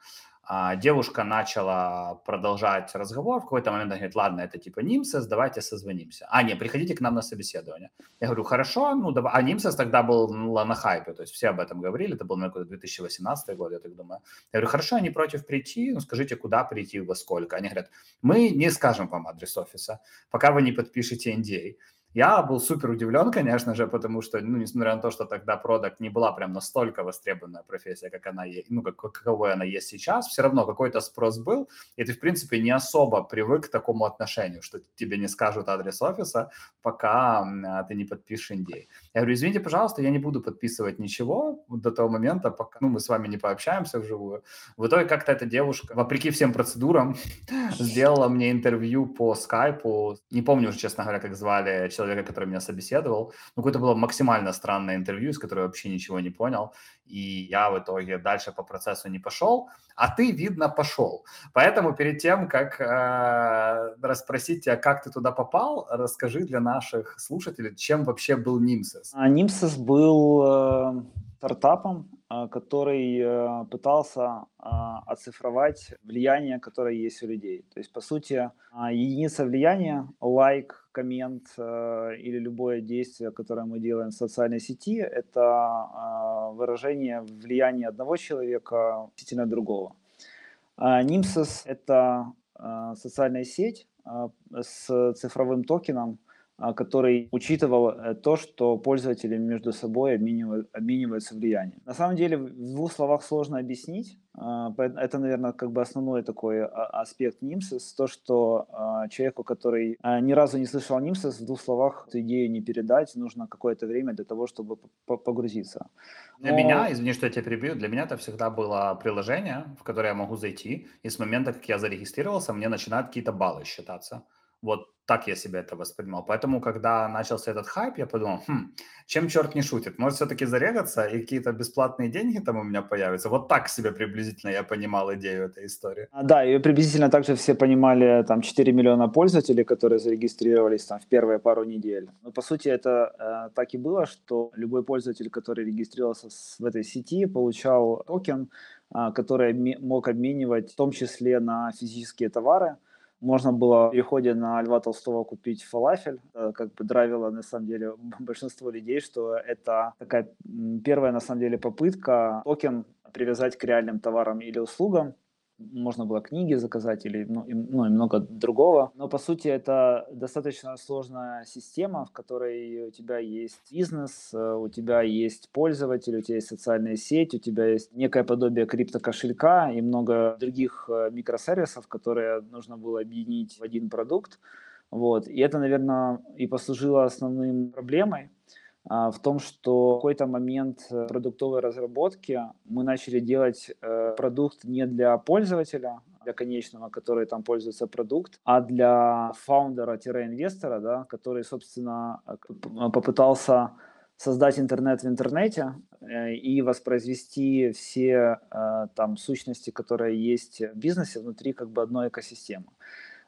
Speaker 1: А девушка начала продолжать разговор, в какой-то момент она говорит, ладно, это типа Нимсес, давайте созвонимся. А, нет, приходите к нам на собеседование. Я говорю, хорошо, ну давай. А Нимсес тогда был на хайпе, то есть все об этом говорили, это был, наверное, 2018 год, я так думаю. Я говорю, хорошо, они против прийти, ну скажите, куда прийти, во сколько. Они говорят, мы не скажем вам адрес офиса, пока вы не подпишете NDA. Я был супер удивлен, конечно же, потому что, ну, несмотря на то, что тогда продукт не была прям настолько востребованная профессия, как она, ну, как, каковой она есть сейчас, все равно какой-то спрос был, и ты, в принципе, не особо привык к такому отношению, что тебе не скажут адрес офиса, пока ты не подпишешь NDA. Я говорю, извините, пожалуйста, я не буду подписывать ничего до того момента, пока ну, мы с вами не пообщаемся вживую. В итоге как-то эта девушка, вопреки всем процедурам, сделала мне интервью по скайпу. Не помню уже, честно говоря, как звали человека, человека, который меня собеседовал. Ну, какое-то было максимально странное интервью, из которого я вообще ничего не понял. И я в итоге дальше по процессу не пошел, а ты, видно, пошел. Поэтому перед тем, как э, расспросить тебя, как ты туда попал, расскажи для наших слушателей, чем вообще был Нимсес.
Speaker 3: А, Нимсес был э, стартапом, э, который э, пытался э, оцифровать влияние, которое есть у людей. То есть, по сути, единица влияния, лайк, коммент или любое действие, которое мы делаем в социальной сети, это выражение влияния одного человека относительно другого. Нимсес – это социальная сеть с цифровым токеном, который учитывал э, то, что пользователи между собой обменивают, обмениваются влиянием. На самом деле, в двух словах сложно объяснить. А, это, наверное, как бы основной такой а, аспект Нимсис, то, что человеку, который ни разу не слышал Нимсис, в двух словах эту идею не передать, нужно какое-то время для того, чтобы погрузиться.
Speaker 1: Для Но... меня, извини, что я тебя перебью, для меня это всегда было приложение, в которое я могу зайти, и с момента, как я зарегистрировался, мне начинают какие-то баллы считаться. Вот так я себя это воспринимал. Поэтому, когда начался этот хайп, я подумал, хм, чем черт не шутит? Может, все-таки зарегаться и какие-то бесплатные деньги там у меня появятся? Вот так себе приблизительно я понимал идею этой истории.
Speaker 3: А, да, и приблизительно так же все понимали там 4 миллиона пользователей, которые зарегистрировались там в первые пару недель. Но по сути это э, так и было, что любой пользователь, который регистрировался в этой сети, получал токен, э, который мог обменивать в том числе на физические товары, можно было в переходе на Льва Толстого купить фалафель. Э, как бы драйвило, на самом деле, большинство людей, что это такая первая, на самом деле, попытка токен привязать к реальным товарам или услугам можно было книги заказать или ну, и, ну, и много другого. Но по сути это достаточно сложная система, в которой у тебя есть бизнес, э, у тебя есть пользователь, у тебя есть социальная сеть, у тебя есть некое подобие криптокошелька и много других э, микросервисов, которые нужно было объединить в один продукт. Вот. И это, наверное, и послужило основным проблемой, в том, что в какой-то момент э, продуктовой разработки мы начали делать э, продукт не для пользователя, для конечного, который там пользуется продукт, а для фаундера-инвестора, да, который, собственно, э, попытался создать интернет в интернете и воспроизвести все там сущности, которые есть в бизнесе внутри как бы одной экосистемы.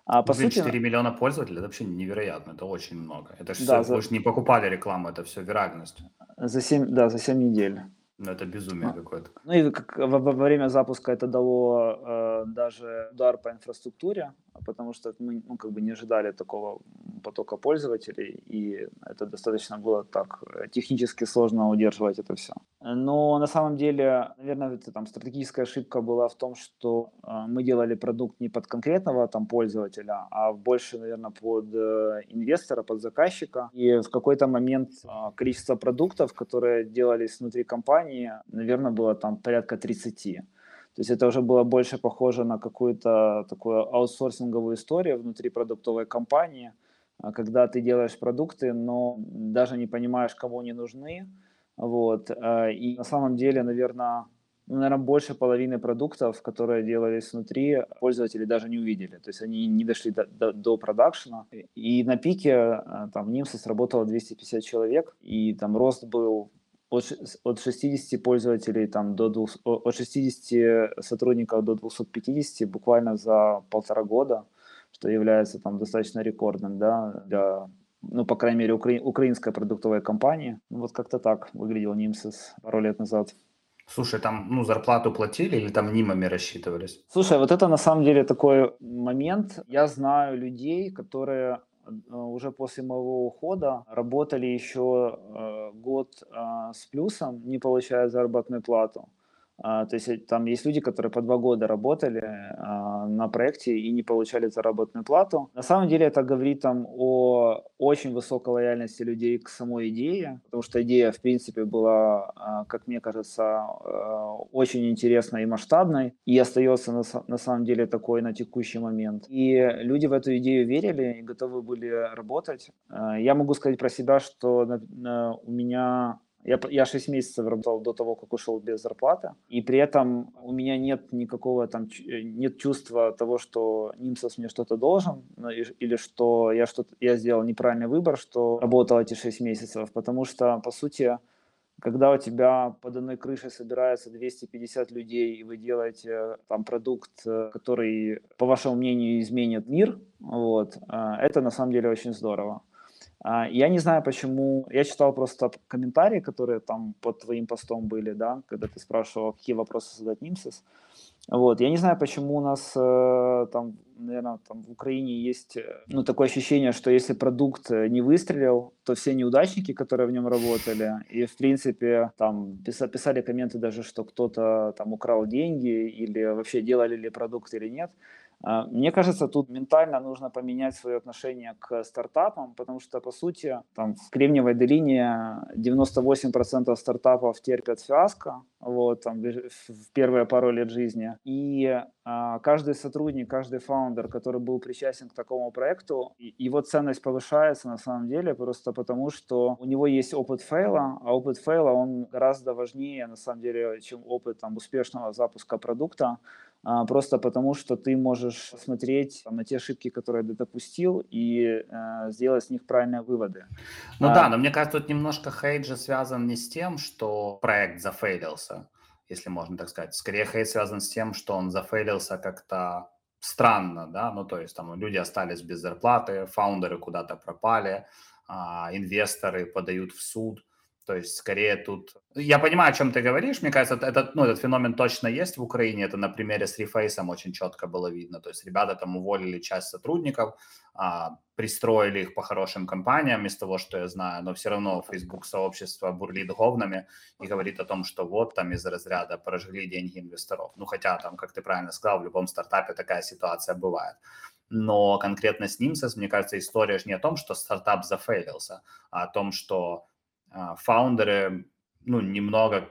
Speaker 1: А по Блин, сути... 4 миллиона пользователей, это вообще невероятно, это очень много. Это же да, все, за... вы же не покупали рекламу, это все виральность.
Speaker 3: За 7, да, за 7 недель.
Speaker 1: Ну, это безумие какое-то.
Speaker 3: Ну и как во, во время запуска это дало э, даже удар по инфраструктуре, потому что мы ну, как бы не ожидали такого потока пользователей, и это достаточно было так э, технически сложно удерживать это все. Но на самом деле, наверное, это, там стратегическая ошибка была в том, что э, мы делали продукт не под конкретного там пользователя, а больше, наверное, под э, инвестора, под заказчика. И в какой-то момент э, количество продуктов, которые делались внутри компании, наверное, было там порядка 30. То есть это уже было больше похоже на какую-то такую аутсорсинговую историю внутри продуктовой компании, а, когда ты делаешь продукты, но даже не понимаешь, кому они нужны. Вот. А, и на самом деле, наверное, ну, наверное, больше половины продуктов, которые делались внутри, пользователи даже не увидели. То есть они не дошли до, до, до продакшена. И на пике а, там в Нимсе сработало 250 человек, и там рост был от, от 60 пользователей там, до 200, от 60 сотрудников до 250 буквально за полтора года, что является там достаточно рекордным да, для, ну, по крайней мере, укра... украинской продуктовой компании. Ну, вот как-то так выглядел Нимсис пару лет назад.
Speaker 1: Слушай, там ну, зарплату платили или там нимами рассчитывались?
Speaker 3: Слушай, вот это на самом деле такой момент. Я знаю людей, которые уже после моего ухода работали еще э, год э, с плюсом, не получая заработную плату. То есть э, там есть люди, которые по два года работали на проекте и не получали заработную плату. На самом деле это говорит там о очень высокой лояльности людей к самой идее, потому что идея в принципе была, а, как мне кажется, очень интересной и масштабной и остается на, на самом деле такой на текущий момент. И люди в эту идею верили и готовы были работать. Я могу сказать про себя, что у меня я, я 6 месяцев работал до того, как ушел без зарплаты, и при этом у меня нет никакого там, э, нет чувства того, что Нимсос мне что-то должен, или что я что-то, я сделал неправильный выбор, что работал эти 6 месяцев, потому что, по сути, когда у тебя под одной крышей собирается 250 людей, и вы делаете там продукт, э, который, по вашему мнению, изменит мир, вот, э, это на самом деле очень здорово. А, я не знаю, почему. Я читал просто комментарии, которые там под твоим постом были, да, когда ты спрашивал, какие вопросы задать Нимсис. Вот. Я не знаю, почему у нас э, там, наверное, там в Украине есть э, ну, такое ощущение, что если продукт э, не выстрелил, то все неудачники, которые в нем работали, и в принципе там писали, писали комменты даже, что кто-то там украл деньги или вообще делали ли продукт или нет. А, мне кажется, тут ментально нужно поменять свое отношение к стартапам, потому что, по сути, там в Кремниевой долине 98% стартапов терпят фиаско вот, там, в первые пару лет жизни. И а, каждый сотрудник, каждый founder, который был причастен к такому проекту, его ценность повышается на самом деле просто потому, что у него есть опыт fail а, а опыт fail а, он гораздо важнее на самом деле, чем опыт там, успешного запуска продукта, просто потому, что ты можешь смотреть на те ошибки, которые ты допустил, и э, сделать с них правильные выводы.
Speaker 1: Ну а, да, но мне кажется, тут немножко хейт же связан не с тем, что проект зафейлился, если можно так сказать. Скорее, хейт связан с тем, что он зафейлился как-то странно, да, ну то есть там люди остались без зарплаты, фаундеры куда-то пропали, а, инвесторы подают в суд. То есть, скорее тут... Я понимаю, о чем ты говоришь. Мне кажется, этот, ну, этот феномен точно есть в Украине. Это на примере с Рефейсом очень четко было видно. То есть ребята там уволили часть сотрудников, а, пристроили их по хорошим компаниям из того, что я знаю, но все равно Facebook сообщество бурлит говнами и говорит о том, что вот там из разряда прожгли деньги инвесторов. Ну, хотя там, как ты правильно сказал, в любом стартапе такая ситуация бывает. Но конкретно с Nimsys, мне кажется, история же не о том, что стартап зафейлился, а о том, что фаундеры, ну, немного,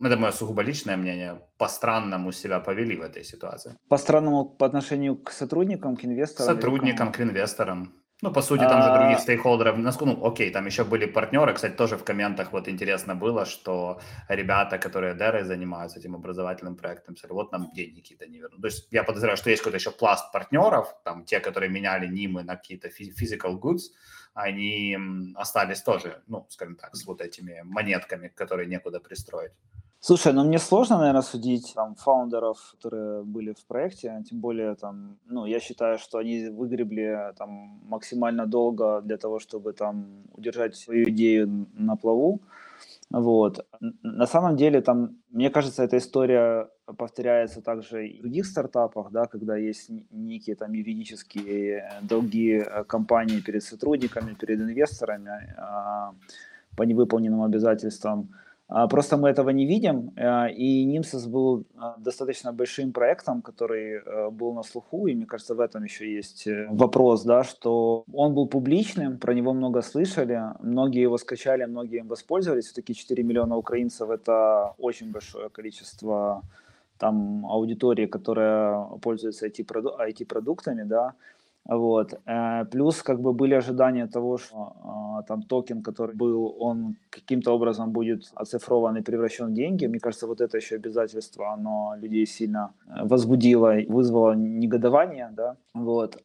Speaker 1: это мое сугубо личное мнение, по-странному себя повели в этой ситуации.
Speaker 3: По-странному по отношению к сотрудникам, к инвесторам?
Speaker 1: Сотрудникам, к инвесторам. Ну, по сути, там же других а. стейкхолдеров, ну, окей, там еще были партнеры, кстати, тоже в комментах вот интересно было, что ребята, которые Дерой занимаются этим образовательным проектом, сказали, вот нам деньги какие-то не вернут. То есть я подозреваю, что есть какой-то еще пласт партнеров, там те, которые меняли нимы на какие-то physical goods, они остались тоже, ну, скажем так, с вот этими монетками, которые некуда пристроить.
Speaker 3: Слушай, ну мне сложно, наверное, судить там фаундеров, которые были в проекте, тем более там, ну, я считаю, что они выгребли там максимально долго для того, чтобы там удержать свою идею на плаву. Вот. На самом деле, там, мне кажется, эта история повторяется также и в других стартапах, да, когда есть некие там юридические долги э, компании перед сотрудниками, перед инвесторами а, по невыполненным обязательствам. А, просто мы этого не видим, э, и Нимсис был а, достаточно большим проектом, который был на слуху, и мне кажется, в этом еще есть э, вопрос, да, что он был публичным, про него много слышали, многие его скачали, многие им воспользовались, все-таки 4 миллиона украинцев – это очень большое количество там аудитории, которая пользуется IT-продуктами, да, вот. Э, плюс как бы были ожидания того, что а, там токен, который был, он каким-то образом будет оцифрован и превращен в деньги. Мне кажется, вот это еще обязательство, оно людей сильно э, возбудило, вызвало негодование, да. Вот.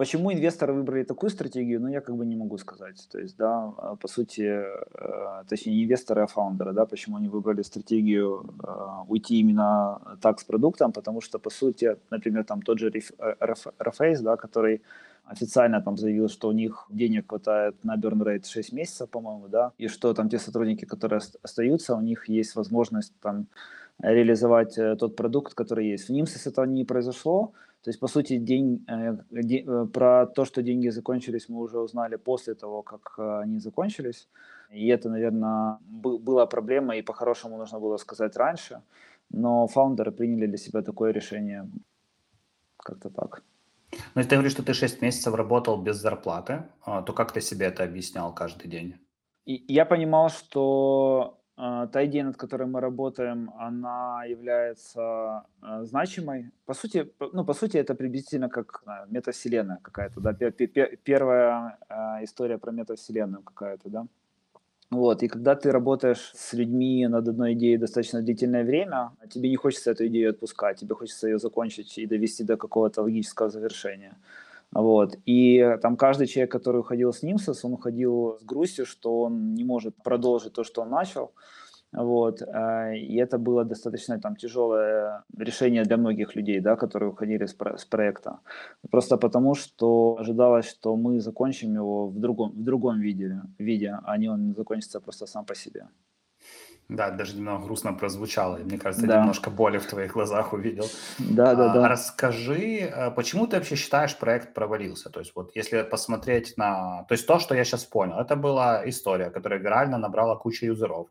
Speaker 3: Почему инвесторы выбрали такую стратегию, ну, я как бы не могу сказать. То есть, да, а, по сути, э, точнее, не инвесторы, а фаундеры, да, почему они выбрали стратегию э, уйти именно так с продуктом, потому что, по сути, например, там тот же Reface, да, который официально там заявил, что у них денег хватает на burn rate 6 месяцев, по-моему, да, и что там те сотрудники, которые остаются, у них есть возможность там реализовать э, тот продукт, который есть. В Нимсис этого не произошло, то есть, по сути, день, э, день, э, про то, что деньги закончились, мы уже узнали после того, как э, они закончились. И это, наверное, была проблема, и по-хорошему нужно было сказать раньше. Но фаундеры приняли для себя такое решение. Как-то так.
Speaker 1: Ну, если ты говоришь, что ты 6 месяцев работал без зарплаты, а, то как ты себе это объяснял каждый день?
Speaker 3: И я понимал, что та идея, над которой мы работаем, она является э, значимой. По сути, ну, по сути, это приблизительно как знаю, метавселенная какая-то, да, первая э, история про метавселенную какая-то, да. Вот, и когда ты работаешь с людьми над одной идеей достаточно длительное время, тебе не хочется эту идею отпускать, тебе хочется ее закончить и довести до какого-то логического завершения. Вот. И там каждый человек, который уходил с Нимсос, он уходил с грустью, что он не может продолжить то, что он начал. Вот. Э, и это было достаточно там, тяжелое решение для многих людей, да, которые уходили с, про- с проекта. Просто потому, что ожидалось, что мы закончим его в другом, в другом виде, виде, а не он закончится просто сам по себе.
Speaker 1: Да, даже немного грустно прозвучало. Мне кажется, да. немножко боли в твоих глазах увидел.
Speaker 3: Да, да, да.
Speaker 1: А, расскажи, а почему ты вообще считаешь, проект провалился? То есть вот если посмотреть на... То есть то, что я сейчас понял, это была история, которая вирально набрала кучу юзеров.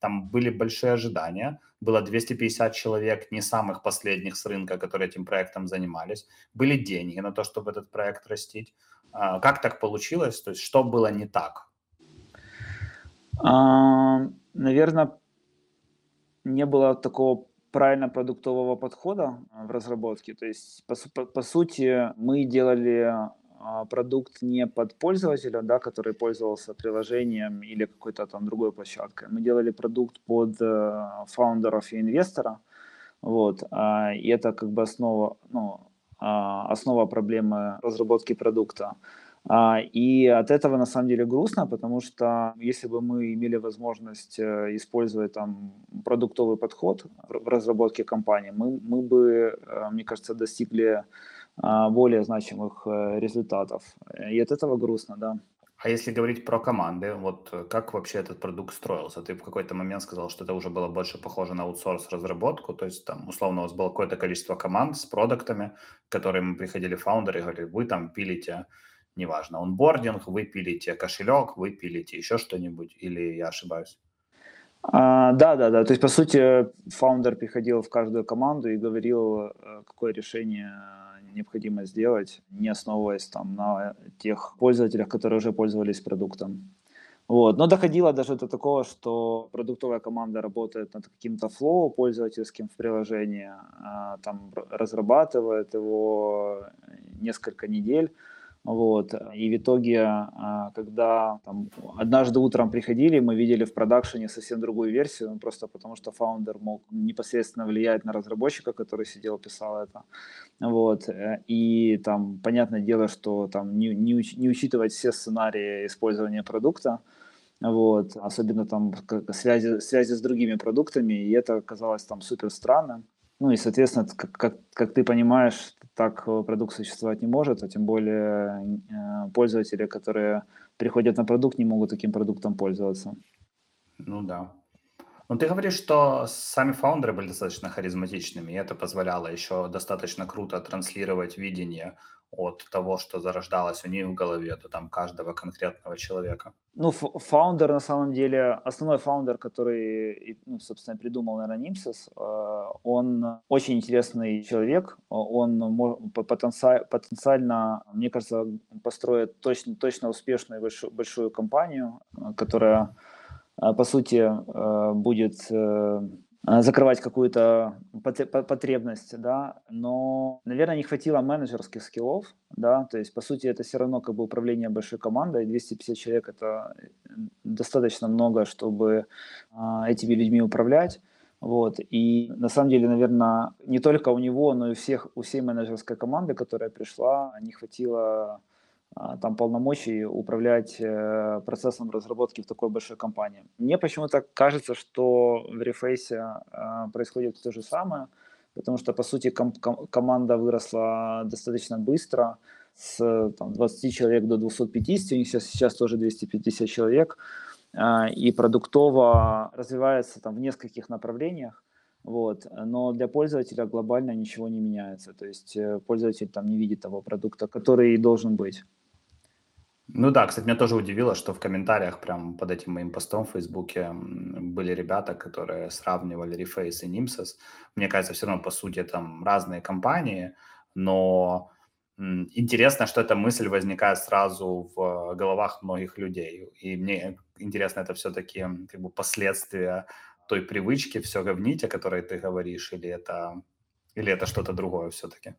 Speaker 1: Там были большие ожидания. Было 250 человек, не самых последних с рынка, которые этим проектом занимались. Были деньги на то, чтобы этот проект растить. А, как так получилось? То есть что было не так?
Speaker 3: А, наверное, не было такого правильно продуктового подхода а, в разработке. То есть, по, по, по сути, мы делали а, продукт не под пользователя, да, который пользовался приложением или какой-то там другой площадкой. Мы делали продукт под э, фаундеров и инвестора. Вот, а, и это как бы основа, ну, основа проблемы разработки продукта. А, и от этого на самом деле грустно, потому что если бы мы имели возможность э, использовать там продуктовый подход в разработке компании, мы, мы бы, э, мне кажется, достигли а, более значимых э, результатов. И от этого грустно, да.
Speaker 1: А если говорить про команды, вот как вообще этот продукт строился? Ты в какой-то момент сказал, что это уже было больше похоже на аутсорс-разработку, то есть там условно у вас было какое-то количество команд с продуктами, к которым приходили founder ы и говорили, вы там пилите неважно, onboarding, вы пилите кошелек, вы пилите еще что-нибудь, или я ошибаюсь?
Speaker 3: А, да, да, да. То есть, по сути, фаундер приходил в каждую команду и говорил, э, какое решение необходимо сделать, не основываясь там на тех пользователях, которые уже пользовались продуктом. Вот. Но доходило даже до такого, что продуктовая команда работает над каким-то flow пользовательским в приложении, а, там разрабатывает его несколько недель, вот. И в итоге, а, когда там, однажды утром приходили, мы видели в продакшене совсем другую версию, просто потому что фаундер мог непосредственно влиять на разработчика, который сидел, писал это. Вот. И там, понятное дело, что там не, не, уч, не учитывать все сценарии использования продукта, вот, особенно там связи, связи с другими продуктами, и это казалось там супер странным. Ну и, соответственно, как, как, как ты понимаешь, так э, продукт существовать не может, а тем более э, пользователи, которые приходят на продукт, не могут таким продуктом пользоваться.
Speaker 1: Ну да. Ну, ты говоришь, что сами фаундеры были достаточно харизматичными, и это позволяло еще достаточно круто транслировать видение от того, что зарождалось у них в голове, до там каждого конкретного человека.
Speaker 3: Ну, фаундер, на самом деле, основной фаундер, который, ну, собственно, придумал, наверное, Nimsys, э, он очень интересный человек, он потенциально, мне кажется, построит точно, точно успешную большую, большую компанию, которая а, по сути, э, будет э, закрывать какую-то потребность, да, но, наверное, не хватило менеджерских скиллов, да, то есть, по сути, это все равно как бы управление большой командой, 250 человек – это достаточно много, чтобы а, этими людьми управлять, вот. И на самом деле, наверное, не только у него, но и у всех, у всей менеджерской команды, которая пришла, не хватило а, там полномочий управлять э, процессом разработки в такой большой компании. Мне почему-то кажется, что в Reface а, происходит то же самое, потому что, по сути, ком- ком- команда выросла достаточно быстро, с там, 20 человек до 250, у них сейчас, сейчас тоже 250 человек, а, и продуктово развивается там в нескольких направлениях. Вот. Но для пользователя глобально ничего не меняется. То есть э, пользователь там не видит того продукта, который должен быть.
Speaker 1: Ну да, кстати, меня тоже удивило, что в комментариях прям под этим моим постом в Фейсбуке были ребята, которые сравнивали Reface и Nimsys. Мне кажется, все равно, по сути, там разные компании, но интересно, что эта мысль возникает сразу в головах многих людей. И мне интересно, это все-таки как бы последствия той привычки все говнить, о которой ты говоришь, или это, или это что-то другое все-таки?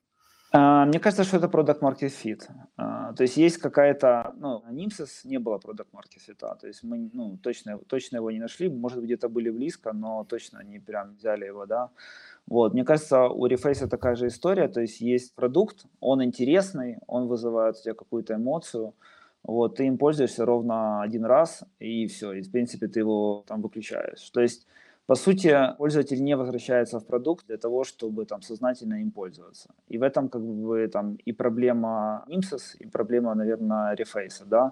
Speaker 3: А, мне кажется, что это product market fit. А, то есть есть какая-то, ну, Nimsys не было product market fit, то есть мы, ну, точно, точно его не нашли, может быть, где-то были близко, но точно не прям взяли его, да. Вот, мне кажется, у Reface такая же история, то есть есть продукт, он интересный, он вызывает у тебя какую-то эмоцию, вот, ты им пользуешься ровно один раз, и все, и, в принципе, ты его там выключаешь. То есть по сути, пользователь не возвращается в продукт для того, чтобы там сознательно им пользоваться. И в этом как бы там и проблема Nimsys, и проблема, наверное, Reface, да,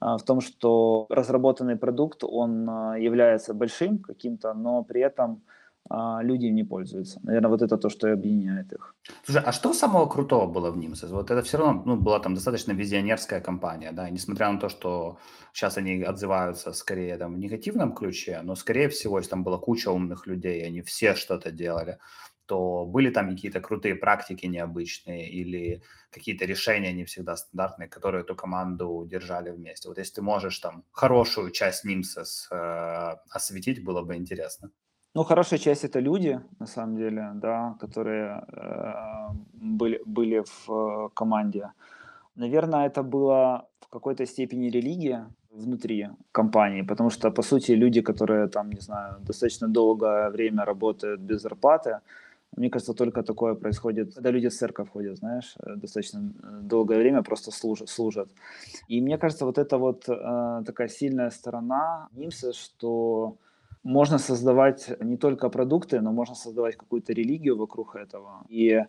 Speaker 3: а, в том, что разработанный продукт, он а, является большим каким-то, но при этом а люди не пользуются. Наверное, вот это то, что и объединяет их.
Speaker 1: Слушай, а что самого крутого было в Nimsys? Вот это все равно ну, была там достаточно визионерская компания, да, и несмотря на то, что сейчас они отзываются скорее там в негативном ключе, но скорее всего, если там была куча умных людей, они все что-то делали, то были там какие-то крутые практики необычные или какие-то решения не всегда стандартные, которые эту команду держали вместе. Вот если ты можешь там хорошую часть Nimsys э, осветить, было бы интересно.
Speaker 3: Ну, хорошая часть это люди, на самом деле, да, которые э, были, были в э, команде. Наверное, это было в какой-то степени религия внутри компании, потому что, по сути, люди, которые там, не знаю, достаточно долгое время работают без зарплаты, мне кажется, только такое происходит, когда люди в церковь ходят, знаешь, э, достаточно э, долгое время просто служат. служат. И мне кажется, вот это вот э, такая сильная сторона Нимса, что можно создавать не только продукты, но можно создавать какую-то религию вокруг этого. И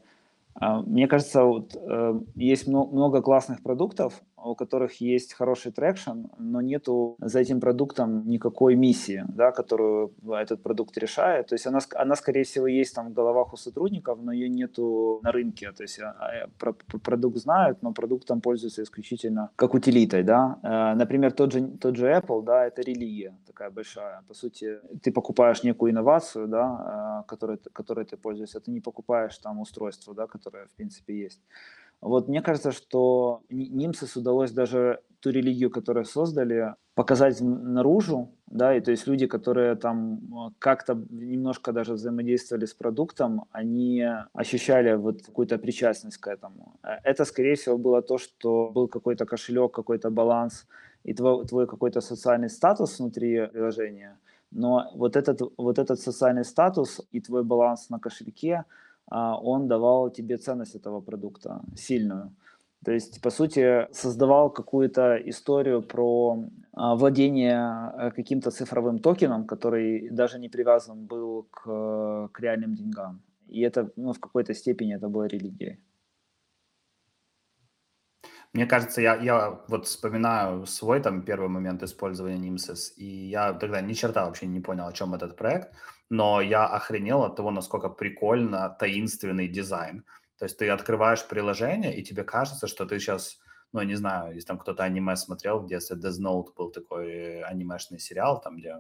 Speaker 3: а, мне кажется, вот, э, есть много классных продуктов, у которых есть хороший traction, но нету за этим продуктом никакой миссии, да, которую этот продукт решает. То есть она, она, скорее всего, есть там в головах у сотрудников, но ее нету на рынке. То есть а, а, про, про продукт знают, но продуктом пользуются исключительно как утилитой. Да. Э, например, тот же, тот же Apple, да, это религия такая большая. По сути, ты покупаешь некую инновацию, да, э, которой, которой ты пользуешься, ты не покупаешь там устройство, да, которое, в принципе, есть. Вот мне кажется, что Нимсис удалось даже ту религию, которую создали, показать наружу, да, и то есть люди, которые там а, как-то немножко даже взаимодействовали с продуктом, они ощущали вот какую-то причастность к этому. Э, это, скорее всего, было то, что был какой-то кошелек, какой-то баланс и твой, твой какой-то социальный статус внутри приложения, но вот этот, вот этот социальный статус и твой баланс на кошельке – он давал тебе ценность этого продукта сильную. То есть, по сути, создавал какую-то историю про а, владение э, каким-то цифровым токеном, который даже не привязан был к, к реальным деньгам. И это ну, в какой-то степени это было религией.
Speaker 1: Мне кажется, я, я вот вспоминаю свой там первый момент использования Nimsys, и я тогда ни черта вообще не понял, о чем этот проект, но я охренел от того, насколько прикольно таинственный дизайн. То есть ты открываешь приложение, и тебе кажется, что ты сейчас, ну, не знаю, если там кто-то аниме смотрел в детстве, Death Note был такой анимешный сериал, там, где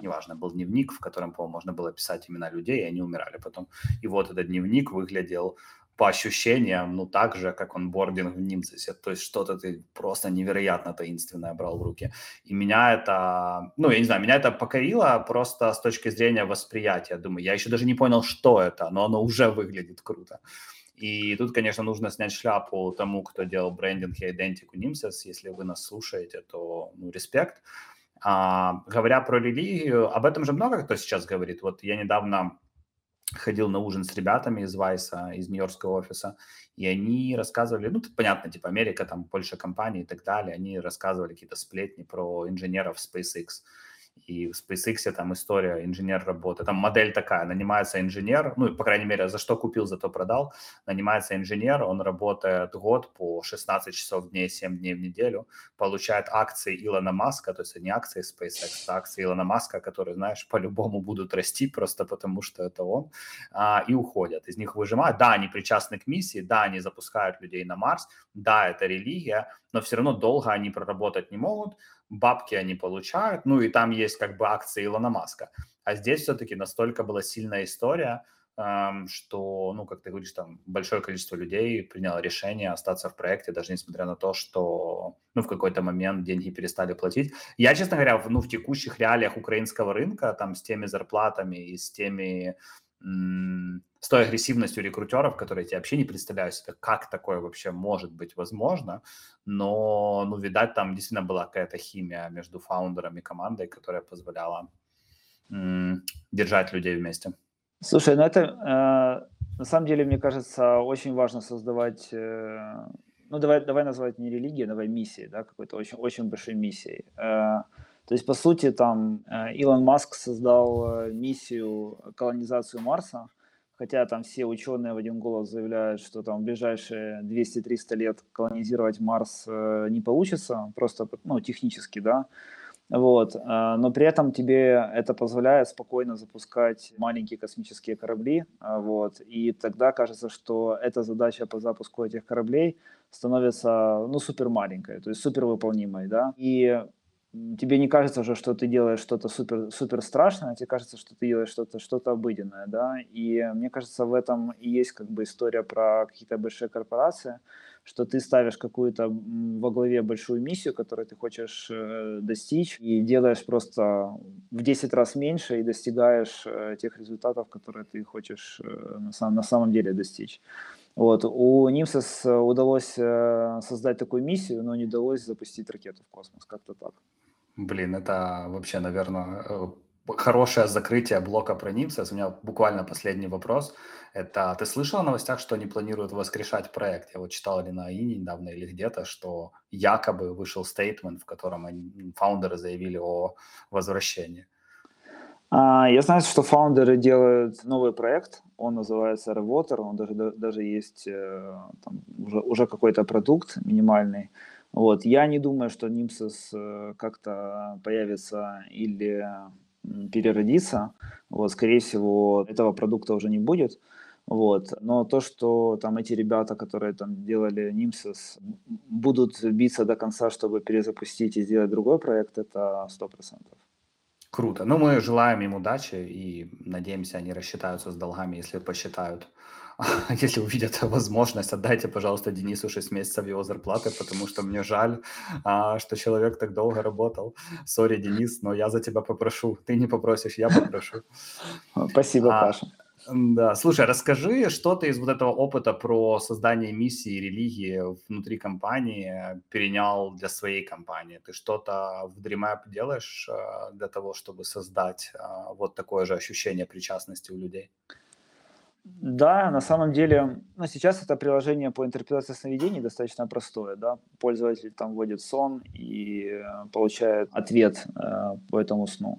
Speaker 1: неважно, был дневник, в котором, по-моему, можно было писать имена людей, и они умирали потом. И вот этот дневник выглядел по ощущениям, ну, так же, как он бординг в Нимцесе. То есть что-то ты просто невероятно таинственное брал в руки. И меня это, ну, я не знаю, меня это покорило просто с точки зрения восприятия. Думаю, я еще даже не понял, что это, но оно уже выглядит круто. И тут, конечно, нужно снять шляпу тому, кто делал брендинг и идентику Nimsys. Если вы нас слушаете, то, ну, респект. А, говоря про религию, об этом же много кто сейчас говорит. Вот я недавно ходил на ужин с ребятами из Вайса, из Нью-Йоркского офиса, и они рассказывали, ну, понятно, типа Америка, там больше компаний и так далее, они рассказывали какие-то сплетни про инженеров SpaceX. И в SpaceX там история, инженер работает. Там модель такая, нанимается инженер, ну, по крайней мере, за что купил, зато продал. Нанимается инженер, он работает год по 16 часов в дней, 7 дней в неделю, получает акции Илона Маска, то есть не акции SpaceX, а акции Илона Маска, которые, знаешь, по-любому будут расти просто потому, что это он, а, и уходят. Из них выжимают. Да, они причастны к миссии, да, они запускают людей на Марс, да, это религия, но все равно долго они проработать не могут, бабки они получают, ну и там есть как бы акции Илона Маска. А здесь все-таки настолько была сильная история, что, ну, как ты говоришь, там большое количество людей приняло решение остаться в проекте, даже несмотря на то, что, ну, в какой-то момент деньги перестали платить. Я, честно говоря, в, ну, в текущих реалиях украинского рынка, там, с теми зарплатами и с теми с той агрессивностью рекрутеров, которые я вообще не представляю себе, как такое вообще может быть возможно, но, ну, видать, там действительно была какая-то химия между фаундером и командой, которая позволяла м- держать людей вместе.
Speaker 3: Слушай, ну это, э, на самом деле, мне кажется, очень важно создавать, э, ну, давай, давай назвать не религией, давай миссией, да, какой-то очень, очень большой миссией. Э, то есть, по сути, там э, Илон Маск создал э, миссию колонизацию Марса, хотя там все ученые в один голос заявляют, что там в ближайшие 200-300 лет колонизировать Марс э, не получится, просто ну, технически, да. Вот. Но при этом тебе это позволяет спокойно запускать маленькие космические корабли. Вот. И тогда кажется, что эта задача по запуску этих кораблей становится ну, супер маленькой, то есть супер выполнимой. Да? И тебе не кажется уже, что ты делаешь что-то супер, супер страшное, тебе кажется, что ты делаешь что-то что обыденное, да, и мне кажется, в этом и есть как бы история про какие-то большие корпорации, что ты ставишь какую-то во главе большую миссию, которую ты хочешь э, достичь, и делаешь просто в 10 раз меньше и достигаешь э, тех результатов, которые ты хочешь э, на, самом, на самом деле достичь. Вот. У Нимсос удалось э, создать такую миссию, но не удалось запустить ракету в космос, как-то так.
Speaker 1: Блин, это вообще, наверное, э, хорошее закрытие блока про Нимсос. У меня буквально последний вопрос. Это ты слышал о новостях, что они планируют воскрешать проект? Я вот читал ли на АИНе недавно или где-то, что якобы вышел стейтмент, в котором они, фаундеры заявили о возвращении.
Speaker 3: А, я знаю, что фаундеры делают новый проект, он называется Rewater, он даже, даже есть э, там, уже, уже какой-то продукт минимальный. Вот. Я не думаю, что Nimsys э, как-то появится или переродится. Вот, скорее всего, этого продукта уже не будет. Вот. Но то, что там эти ребята, которые там делали Nimsys, будут биться до конца, чтобы перезапустить и сделать другой проект, это сто процентов.
Speaker 1: Круто. Ну, мы желаем им удачи и надеемся, они рассчитаются с долгами, если посчитают. Если увидят возможность, отдайте, пожалуйста, Денису 6 месяцев его зарплаты, потому что мне жаль, а, что человек так долго работал. Сори, Денис, но я за тебя попрошу. Ты не попросишь, я попрошу.
Speaker 3: Спасибо, а, Паша.
Speaker 1: Да, слушай, расскажи, что ты из вот этого опыта про создание миссии и религии внутри компании перенял для своей компании? Ты что-то в DreamApp делаешь э, для того, чтобы создать э, вот такое же ощущение причастности у людей?
Speaker 3: Да, на самом деле, ну, сейчас это приложение по интерпретации сновидений достаточно простое, да. Пользователь там вводит сон и э, получает ответ э, по этому сну.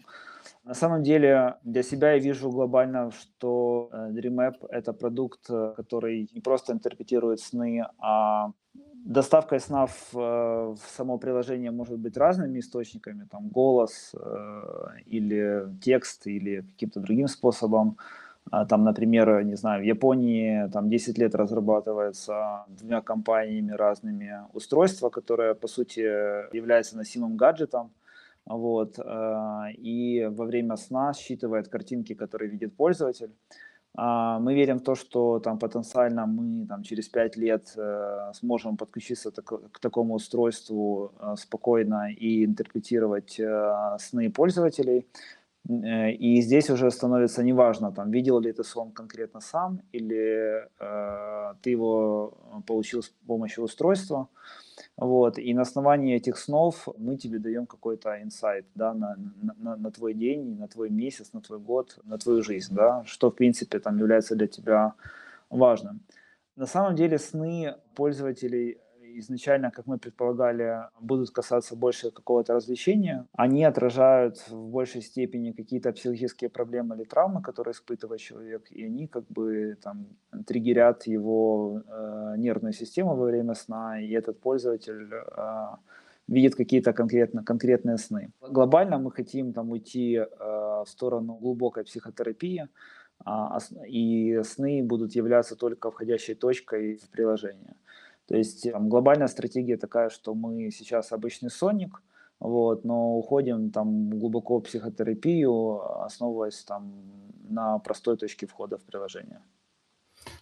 Speaker 3: На самом деле для себя я вижу глобально, что э, DreamApp — это продукт, э, который не просто интерпретирует сны, а доставка сна в, в само приложение может быть разными источниками, там голос э, или текст или каким-то другим способом. А, там, например, не знаю, в Японии там 10 лет разрабатывается двумя компаниями разными устройства, которое, по сути, является носимым гаджетом. Вот, э, и во время сна считывает картинки, которые видит пользователь. А, мы верим в то, что там потенциально мы там, через 5 лет э, сможем подключиться к такому устройству э, спокойно и интерпретировать сны пользователей. Э, и здесь уже становится неважно, там, видел ли ты сон конкретно сам или э, ты его получил с помощью устройства. Вот. И на основании этих снов мы тебе даем какой-то инсайт да, на, на, на твой день, на твой месяц, на твой год, на твою жизнь, да, что в принципе там является для тебя важным. На самом деле сны пользователей изначально, как мы предполагали, будут касаться больше какого-то развлечения, они отражают в большей степени какие-то психические проблемы или травмы, которые испытывает человек, и они как бы там триггерят его э, нервную систему во время сна, и этот пользователь э, видит какие-то конкретно, конкретные сны. Глобально мы хотим там уйти э, в сторону глубокой психотерапии, а, и сны будут являться только входящей точкой в приложение. То есть там, глобальная стратегия такая, что мы сейчас обычный сонник, вот, но уходим там глубоко в психотерапию, основываясь там на простой точке входа в приложение.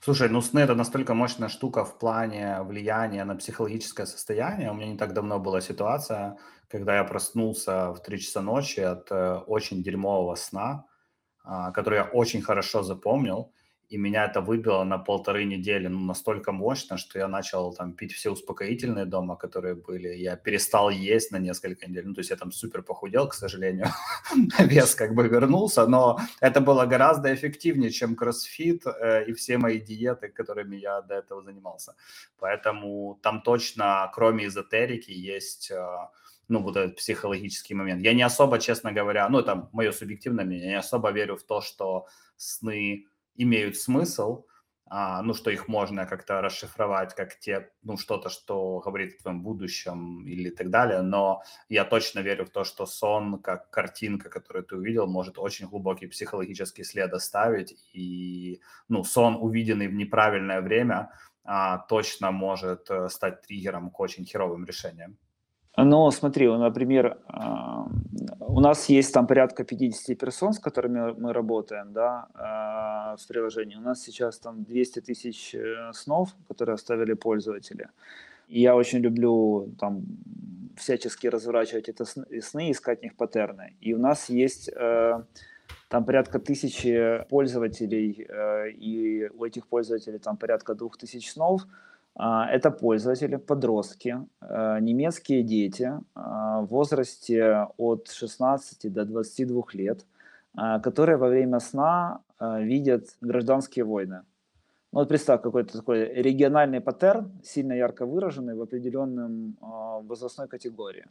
Speaker 1: Слушай, ну сны это настолько мощная штука в плане влияния на психологическое состояние. У меня не так давно была ситуация, когда я проснулся в 3 часа ночи от э, очень дерьмового сна, э, который я очень хорошо запомнил и меня это выбило на полторы недели, ну, настолько мощно, что я начал там пить все успокоительные дома, которые были, я перестал есть на несколько недель, ну, то есть я там супер похудел, к сожалению, вес как бы вернулся, но это было гораздо эффективнее, чем кроссфит э, и все мои диеты, которыми я до этого занимался, поэтому там точно, кроме эзотерики, есть... Э, ну, вот этот психологический момент. Я не особо, честно говоря, ну, это мое субъективное мнение, я не особо верю в то, что сны имеют смысл, а, ну, что их можно как-то расшифровать как те, ну, что-то, что говорит о твоем будущем или так далее, но я точно верю в то, что сон, как картинка, которую ты увидел, может очень глубокий психологический след оставить, и, ну, сон, увиденный в неправильное время, а, точно может э, стать триггером к очень херовым решениям.
Speaker 3: Ну, смотри, например, у нас есть там порядка 50 персон, с которыми мы работаем, да, а, в приложении. У нас сейчас там 200 тысяч э, снов, которые оставили пользователи. И я очень люблю там всячески разворачивать эти сны, искать в них паттерны. И у нас есть э, там порядка тысячи пользователей, э, и у этих пользователей там порядка двух тысяч снов – а, это пользователи, подростки, э, немецкие дети а, в возрасте от 16 до 22 лет, а, которые во время сна видят гражданские войны. Ну, вот представь, какой-то такой региональный паттерн, сильно ярко выраженный в определенном возрастной категории.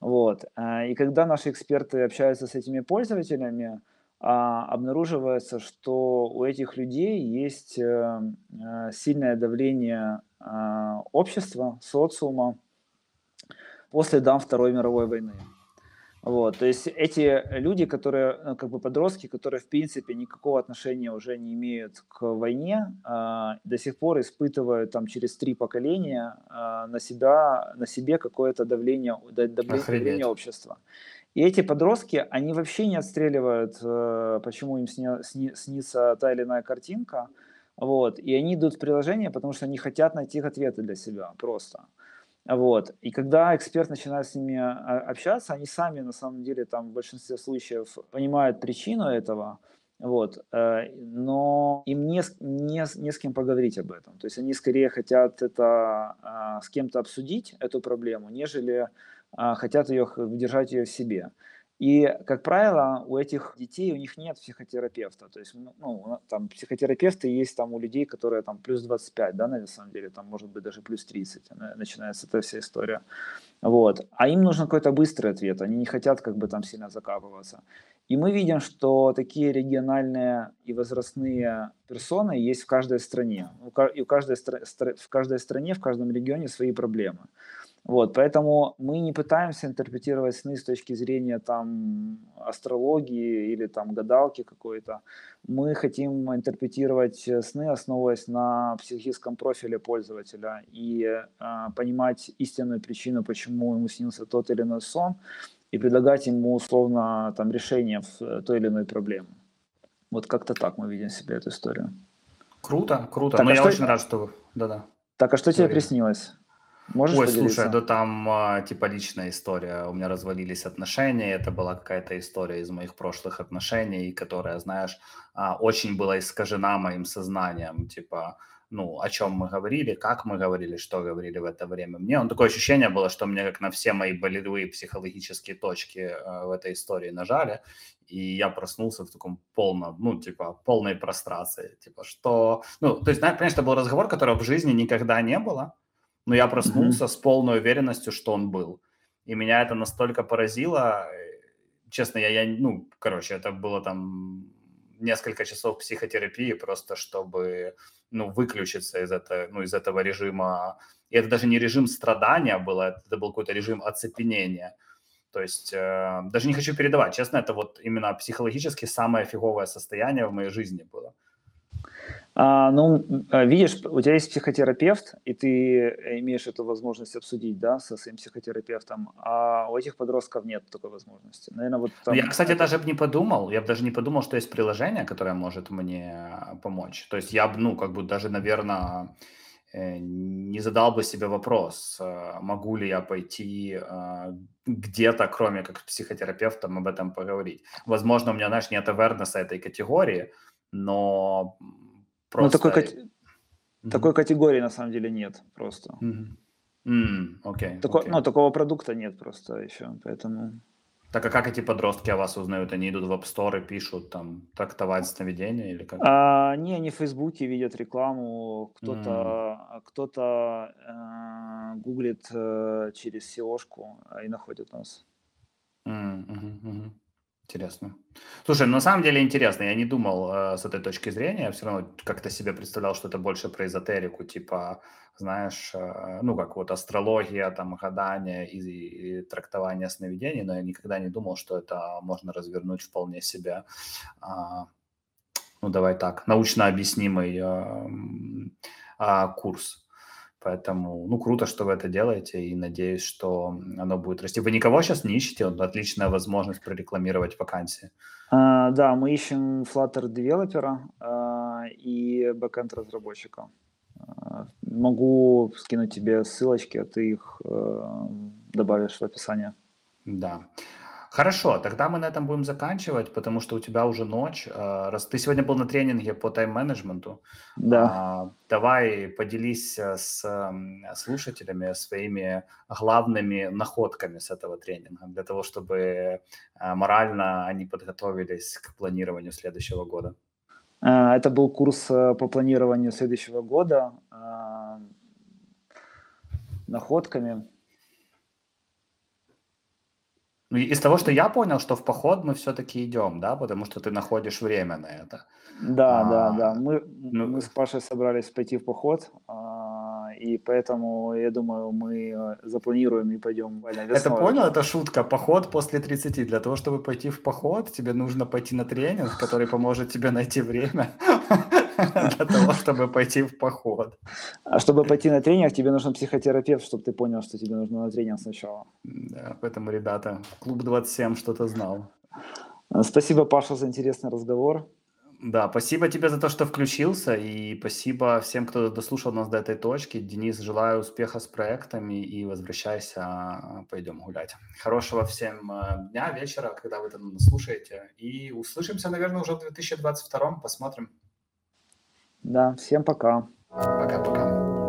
Speaker 3: Вот. И когда наши эксперты общаются с этими пользователями, обнаруживается, что у этих людей есть э, э, сильное давление а, общества, социума по следам Второй мировой войны. Вот, то есть эти люди, которые, ну, как бы подростки, которые в принципе никакого отношения уже не имеют к войне, э, до сих пор испытывают там через три поколения э, на себя, на себе какое-то давление, давление, давление общества. И эти подростки, они вообще не отстреливают, э, почему им сня, сни, снится та или иная картинка, вот. И они идут в приложение, потому что они хотят найти ответы для себя просто. Вот. И когда эксперт начинает с ними а, общаться, они сами на самом деле там в большинстве случаев понимают причину этого, вот. Э, но им не, не, не с кем поговорить об этом. То есть они скорее хотят это а, с кем-то обсудить, эту проблему, нежели а, хотят ее, держать ее в себе. И, как правило, у этих детей у них нет психотерапевта. То есть, ну, там психотерапевты есть там у людей, которые там плюс 25, да, на самом деле, там может быть даже плюс 30, начинается эта вся история. Вот. А им нужен какой-то быстрый ответ, они не хотят как бы там сильно закапываться. И мы видим, что такие региональные и возрастные персоны есть в каждой стране. И у каждой, в каждой стране, в каждом регионе свои проблемы. Вот, поэтому мы не пытаемся интерпретировать сны с точки зрения там астрологии или там гадалки какой-то. Мы хотим интерпретировать сны, основываясь на психическом профиле пользователя и э, понимать истинную причину, почему ему снился тот или иной сон, и предлагать ему условно там решение в той или иной проблемы. Вот как-то так мы видим себе эту историю.
Speaker 1: Круто, круто. Так, Но а я что... очень рад, что... Да-да.
Speaker 3: Так, а что тебе приснилось?
Speaker 1: Можешь Ой, поделиться? слушай, да там а, типа личная история. У меня развалились отношения. Это была какая-то история из моих прошлых отношений, которая, знаешь, а, очень была искажена моим сознанием. Типа, ну, о чем мы говорили, как мы говорили, что говорили в это время. Мне он такое ощущение было, что мне как на все мои болевые психологические точки э, в этой истории нажали, и я проснулся в таком полном, ну, типа, полной прострации, типа, что, ну, то есть, понимаешь, это был разговор, которого в жизни никогда не было, но я проснулся mm-hmm. с полной уверенностью, что он был. И меня это настолько поразило. Э, честно, я, я, ну, короче, это было там несколько часов психотерапии просто, чтобы, ну, выключиться из, это, ну, из этого режима. И это даже не режим страдания было, это был какой-то режим оцепенения. То есть э, даже не хочу передавать, честно, это вот именно психологически самое фиговое состояние в моей жизни было.
Speaker 3: А, ну, а, видишь, у тебя есть психотерапевт, и ты имеешь эту возможность обсудить, да, со своим психотерапевтом, а у этих подростков нет такой возможности.
Speaker 1: Наверное, вот там... Я, кстати, даже бы не подумал, я бы даже не подумал, что есть приложение, которое может мне помочь. То есть я бы, ну, как бы даже, наверное, э, не задал бы себе вопрос, э, могу ли я пойти э, где-то, кроме как с психотерапевтом, об этом поговорить. Возможно, у меня, знаешь, нет awareness этой категории, но
Speaker 3: Просто... Ну, такой, mm-hmm. такой категории на самом деле нет просто.
Speaker 1: Mm-hmm. Mm, okay,
Speaker 3: Тако, okay. Ну, такого продукта нет просто еще, поэтому...
Speaker 1: Так а как эти подростки о вас узнают? Они идут в App Store и пишут там трактовать сновидения или как?
Speaker 3: А, не, они в Фейсбуке видят рекламу, кто-то mm. кто-то э, гуглит э, через SEO-шку и находит нас.
Speaker 1: Mm, mm-hmm, mm-hmm. Интересно. Слушай, на самом деле интересно. Я не думал э, с этой точки зрения. Я все равно как-то себе представлял, что это больше про эзотерику, типа, знаешь, э, ну, как вот астрология, там, гадание и, и трактование сновидений, но я никогда не думал, что это можно развернуть вполне себе, э, ну, давай так, научно объяснимый э, э, курс. Поэтому, ну, круто, что вы это делаете, и надеюсь, что оно будет расти. Вы никого сейчас не ищете? Вот отличная возможность прорекламировать вакансии.
Speaker 3: А, да, мы ищем Flutter девелопера а, и бэкенд разработчика. А, могу скинуть тебе ссылочки, а ты их а, добавишь в описание.
Speaker 1: Да. Хорошо, тогда мы на этом будем заканчивать, потому что у тебя уже ночь. А, раз ты сегодня был на тренинге по тайм-менеджменту,
Speaker 3: да. А,
Speaker 1: давай поделись э, с слушателями своими главными находками с этого тренинга, для того, чтобы а, морально они подготовились к планированию следующего года.
Speaker 3: Это был курс э, по планированию следующего года находками.
Speaker 1: Ну, из того, что я понял, что в поход мы все-таки идем, да, потому что ты находишь время на это.
Speaker 3: Да, а, да, да. Мы, ну... мы с Пашей собрались пойти в поход, а, и поэтому, я думаю, мы э, запланируем и пойдем
Speaker 1: весной. Это понял? Это шутка. Поход после 30. Для того, чтобы пойти в поход, тебе нужно пойти на тренинг, который поможет тебе найти время для того, чтобы пойти в поход.
Speaker 3: А чтобы пойти на тренинг, тебе нужен психотерапевт, чтобы ты понял, что тебе нужно на тренинг сначала.
Speaker 1: Да, поэтому, ребята, клуб 27 что-то знал.
Speaker 3: Спасибо, Паша, за интересный разговор.
Speaker 1: Да, спасибо тебе за то, что включился, и спасибо всем, кто дослушал нас до этой точки. Денис, желаю успеха с проектами и возвращайся, пойдем гулять. Хорошего всем э, дня, вечера, когда вы это слушаете. И услышимся, наверное, уже в 2022 посмотрим.
Speaker 3: Да, всем пока.
Speaker 1: Пока-пока.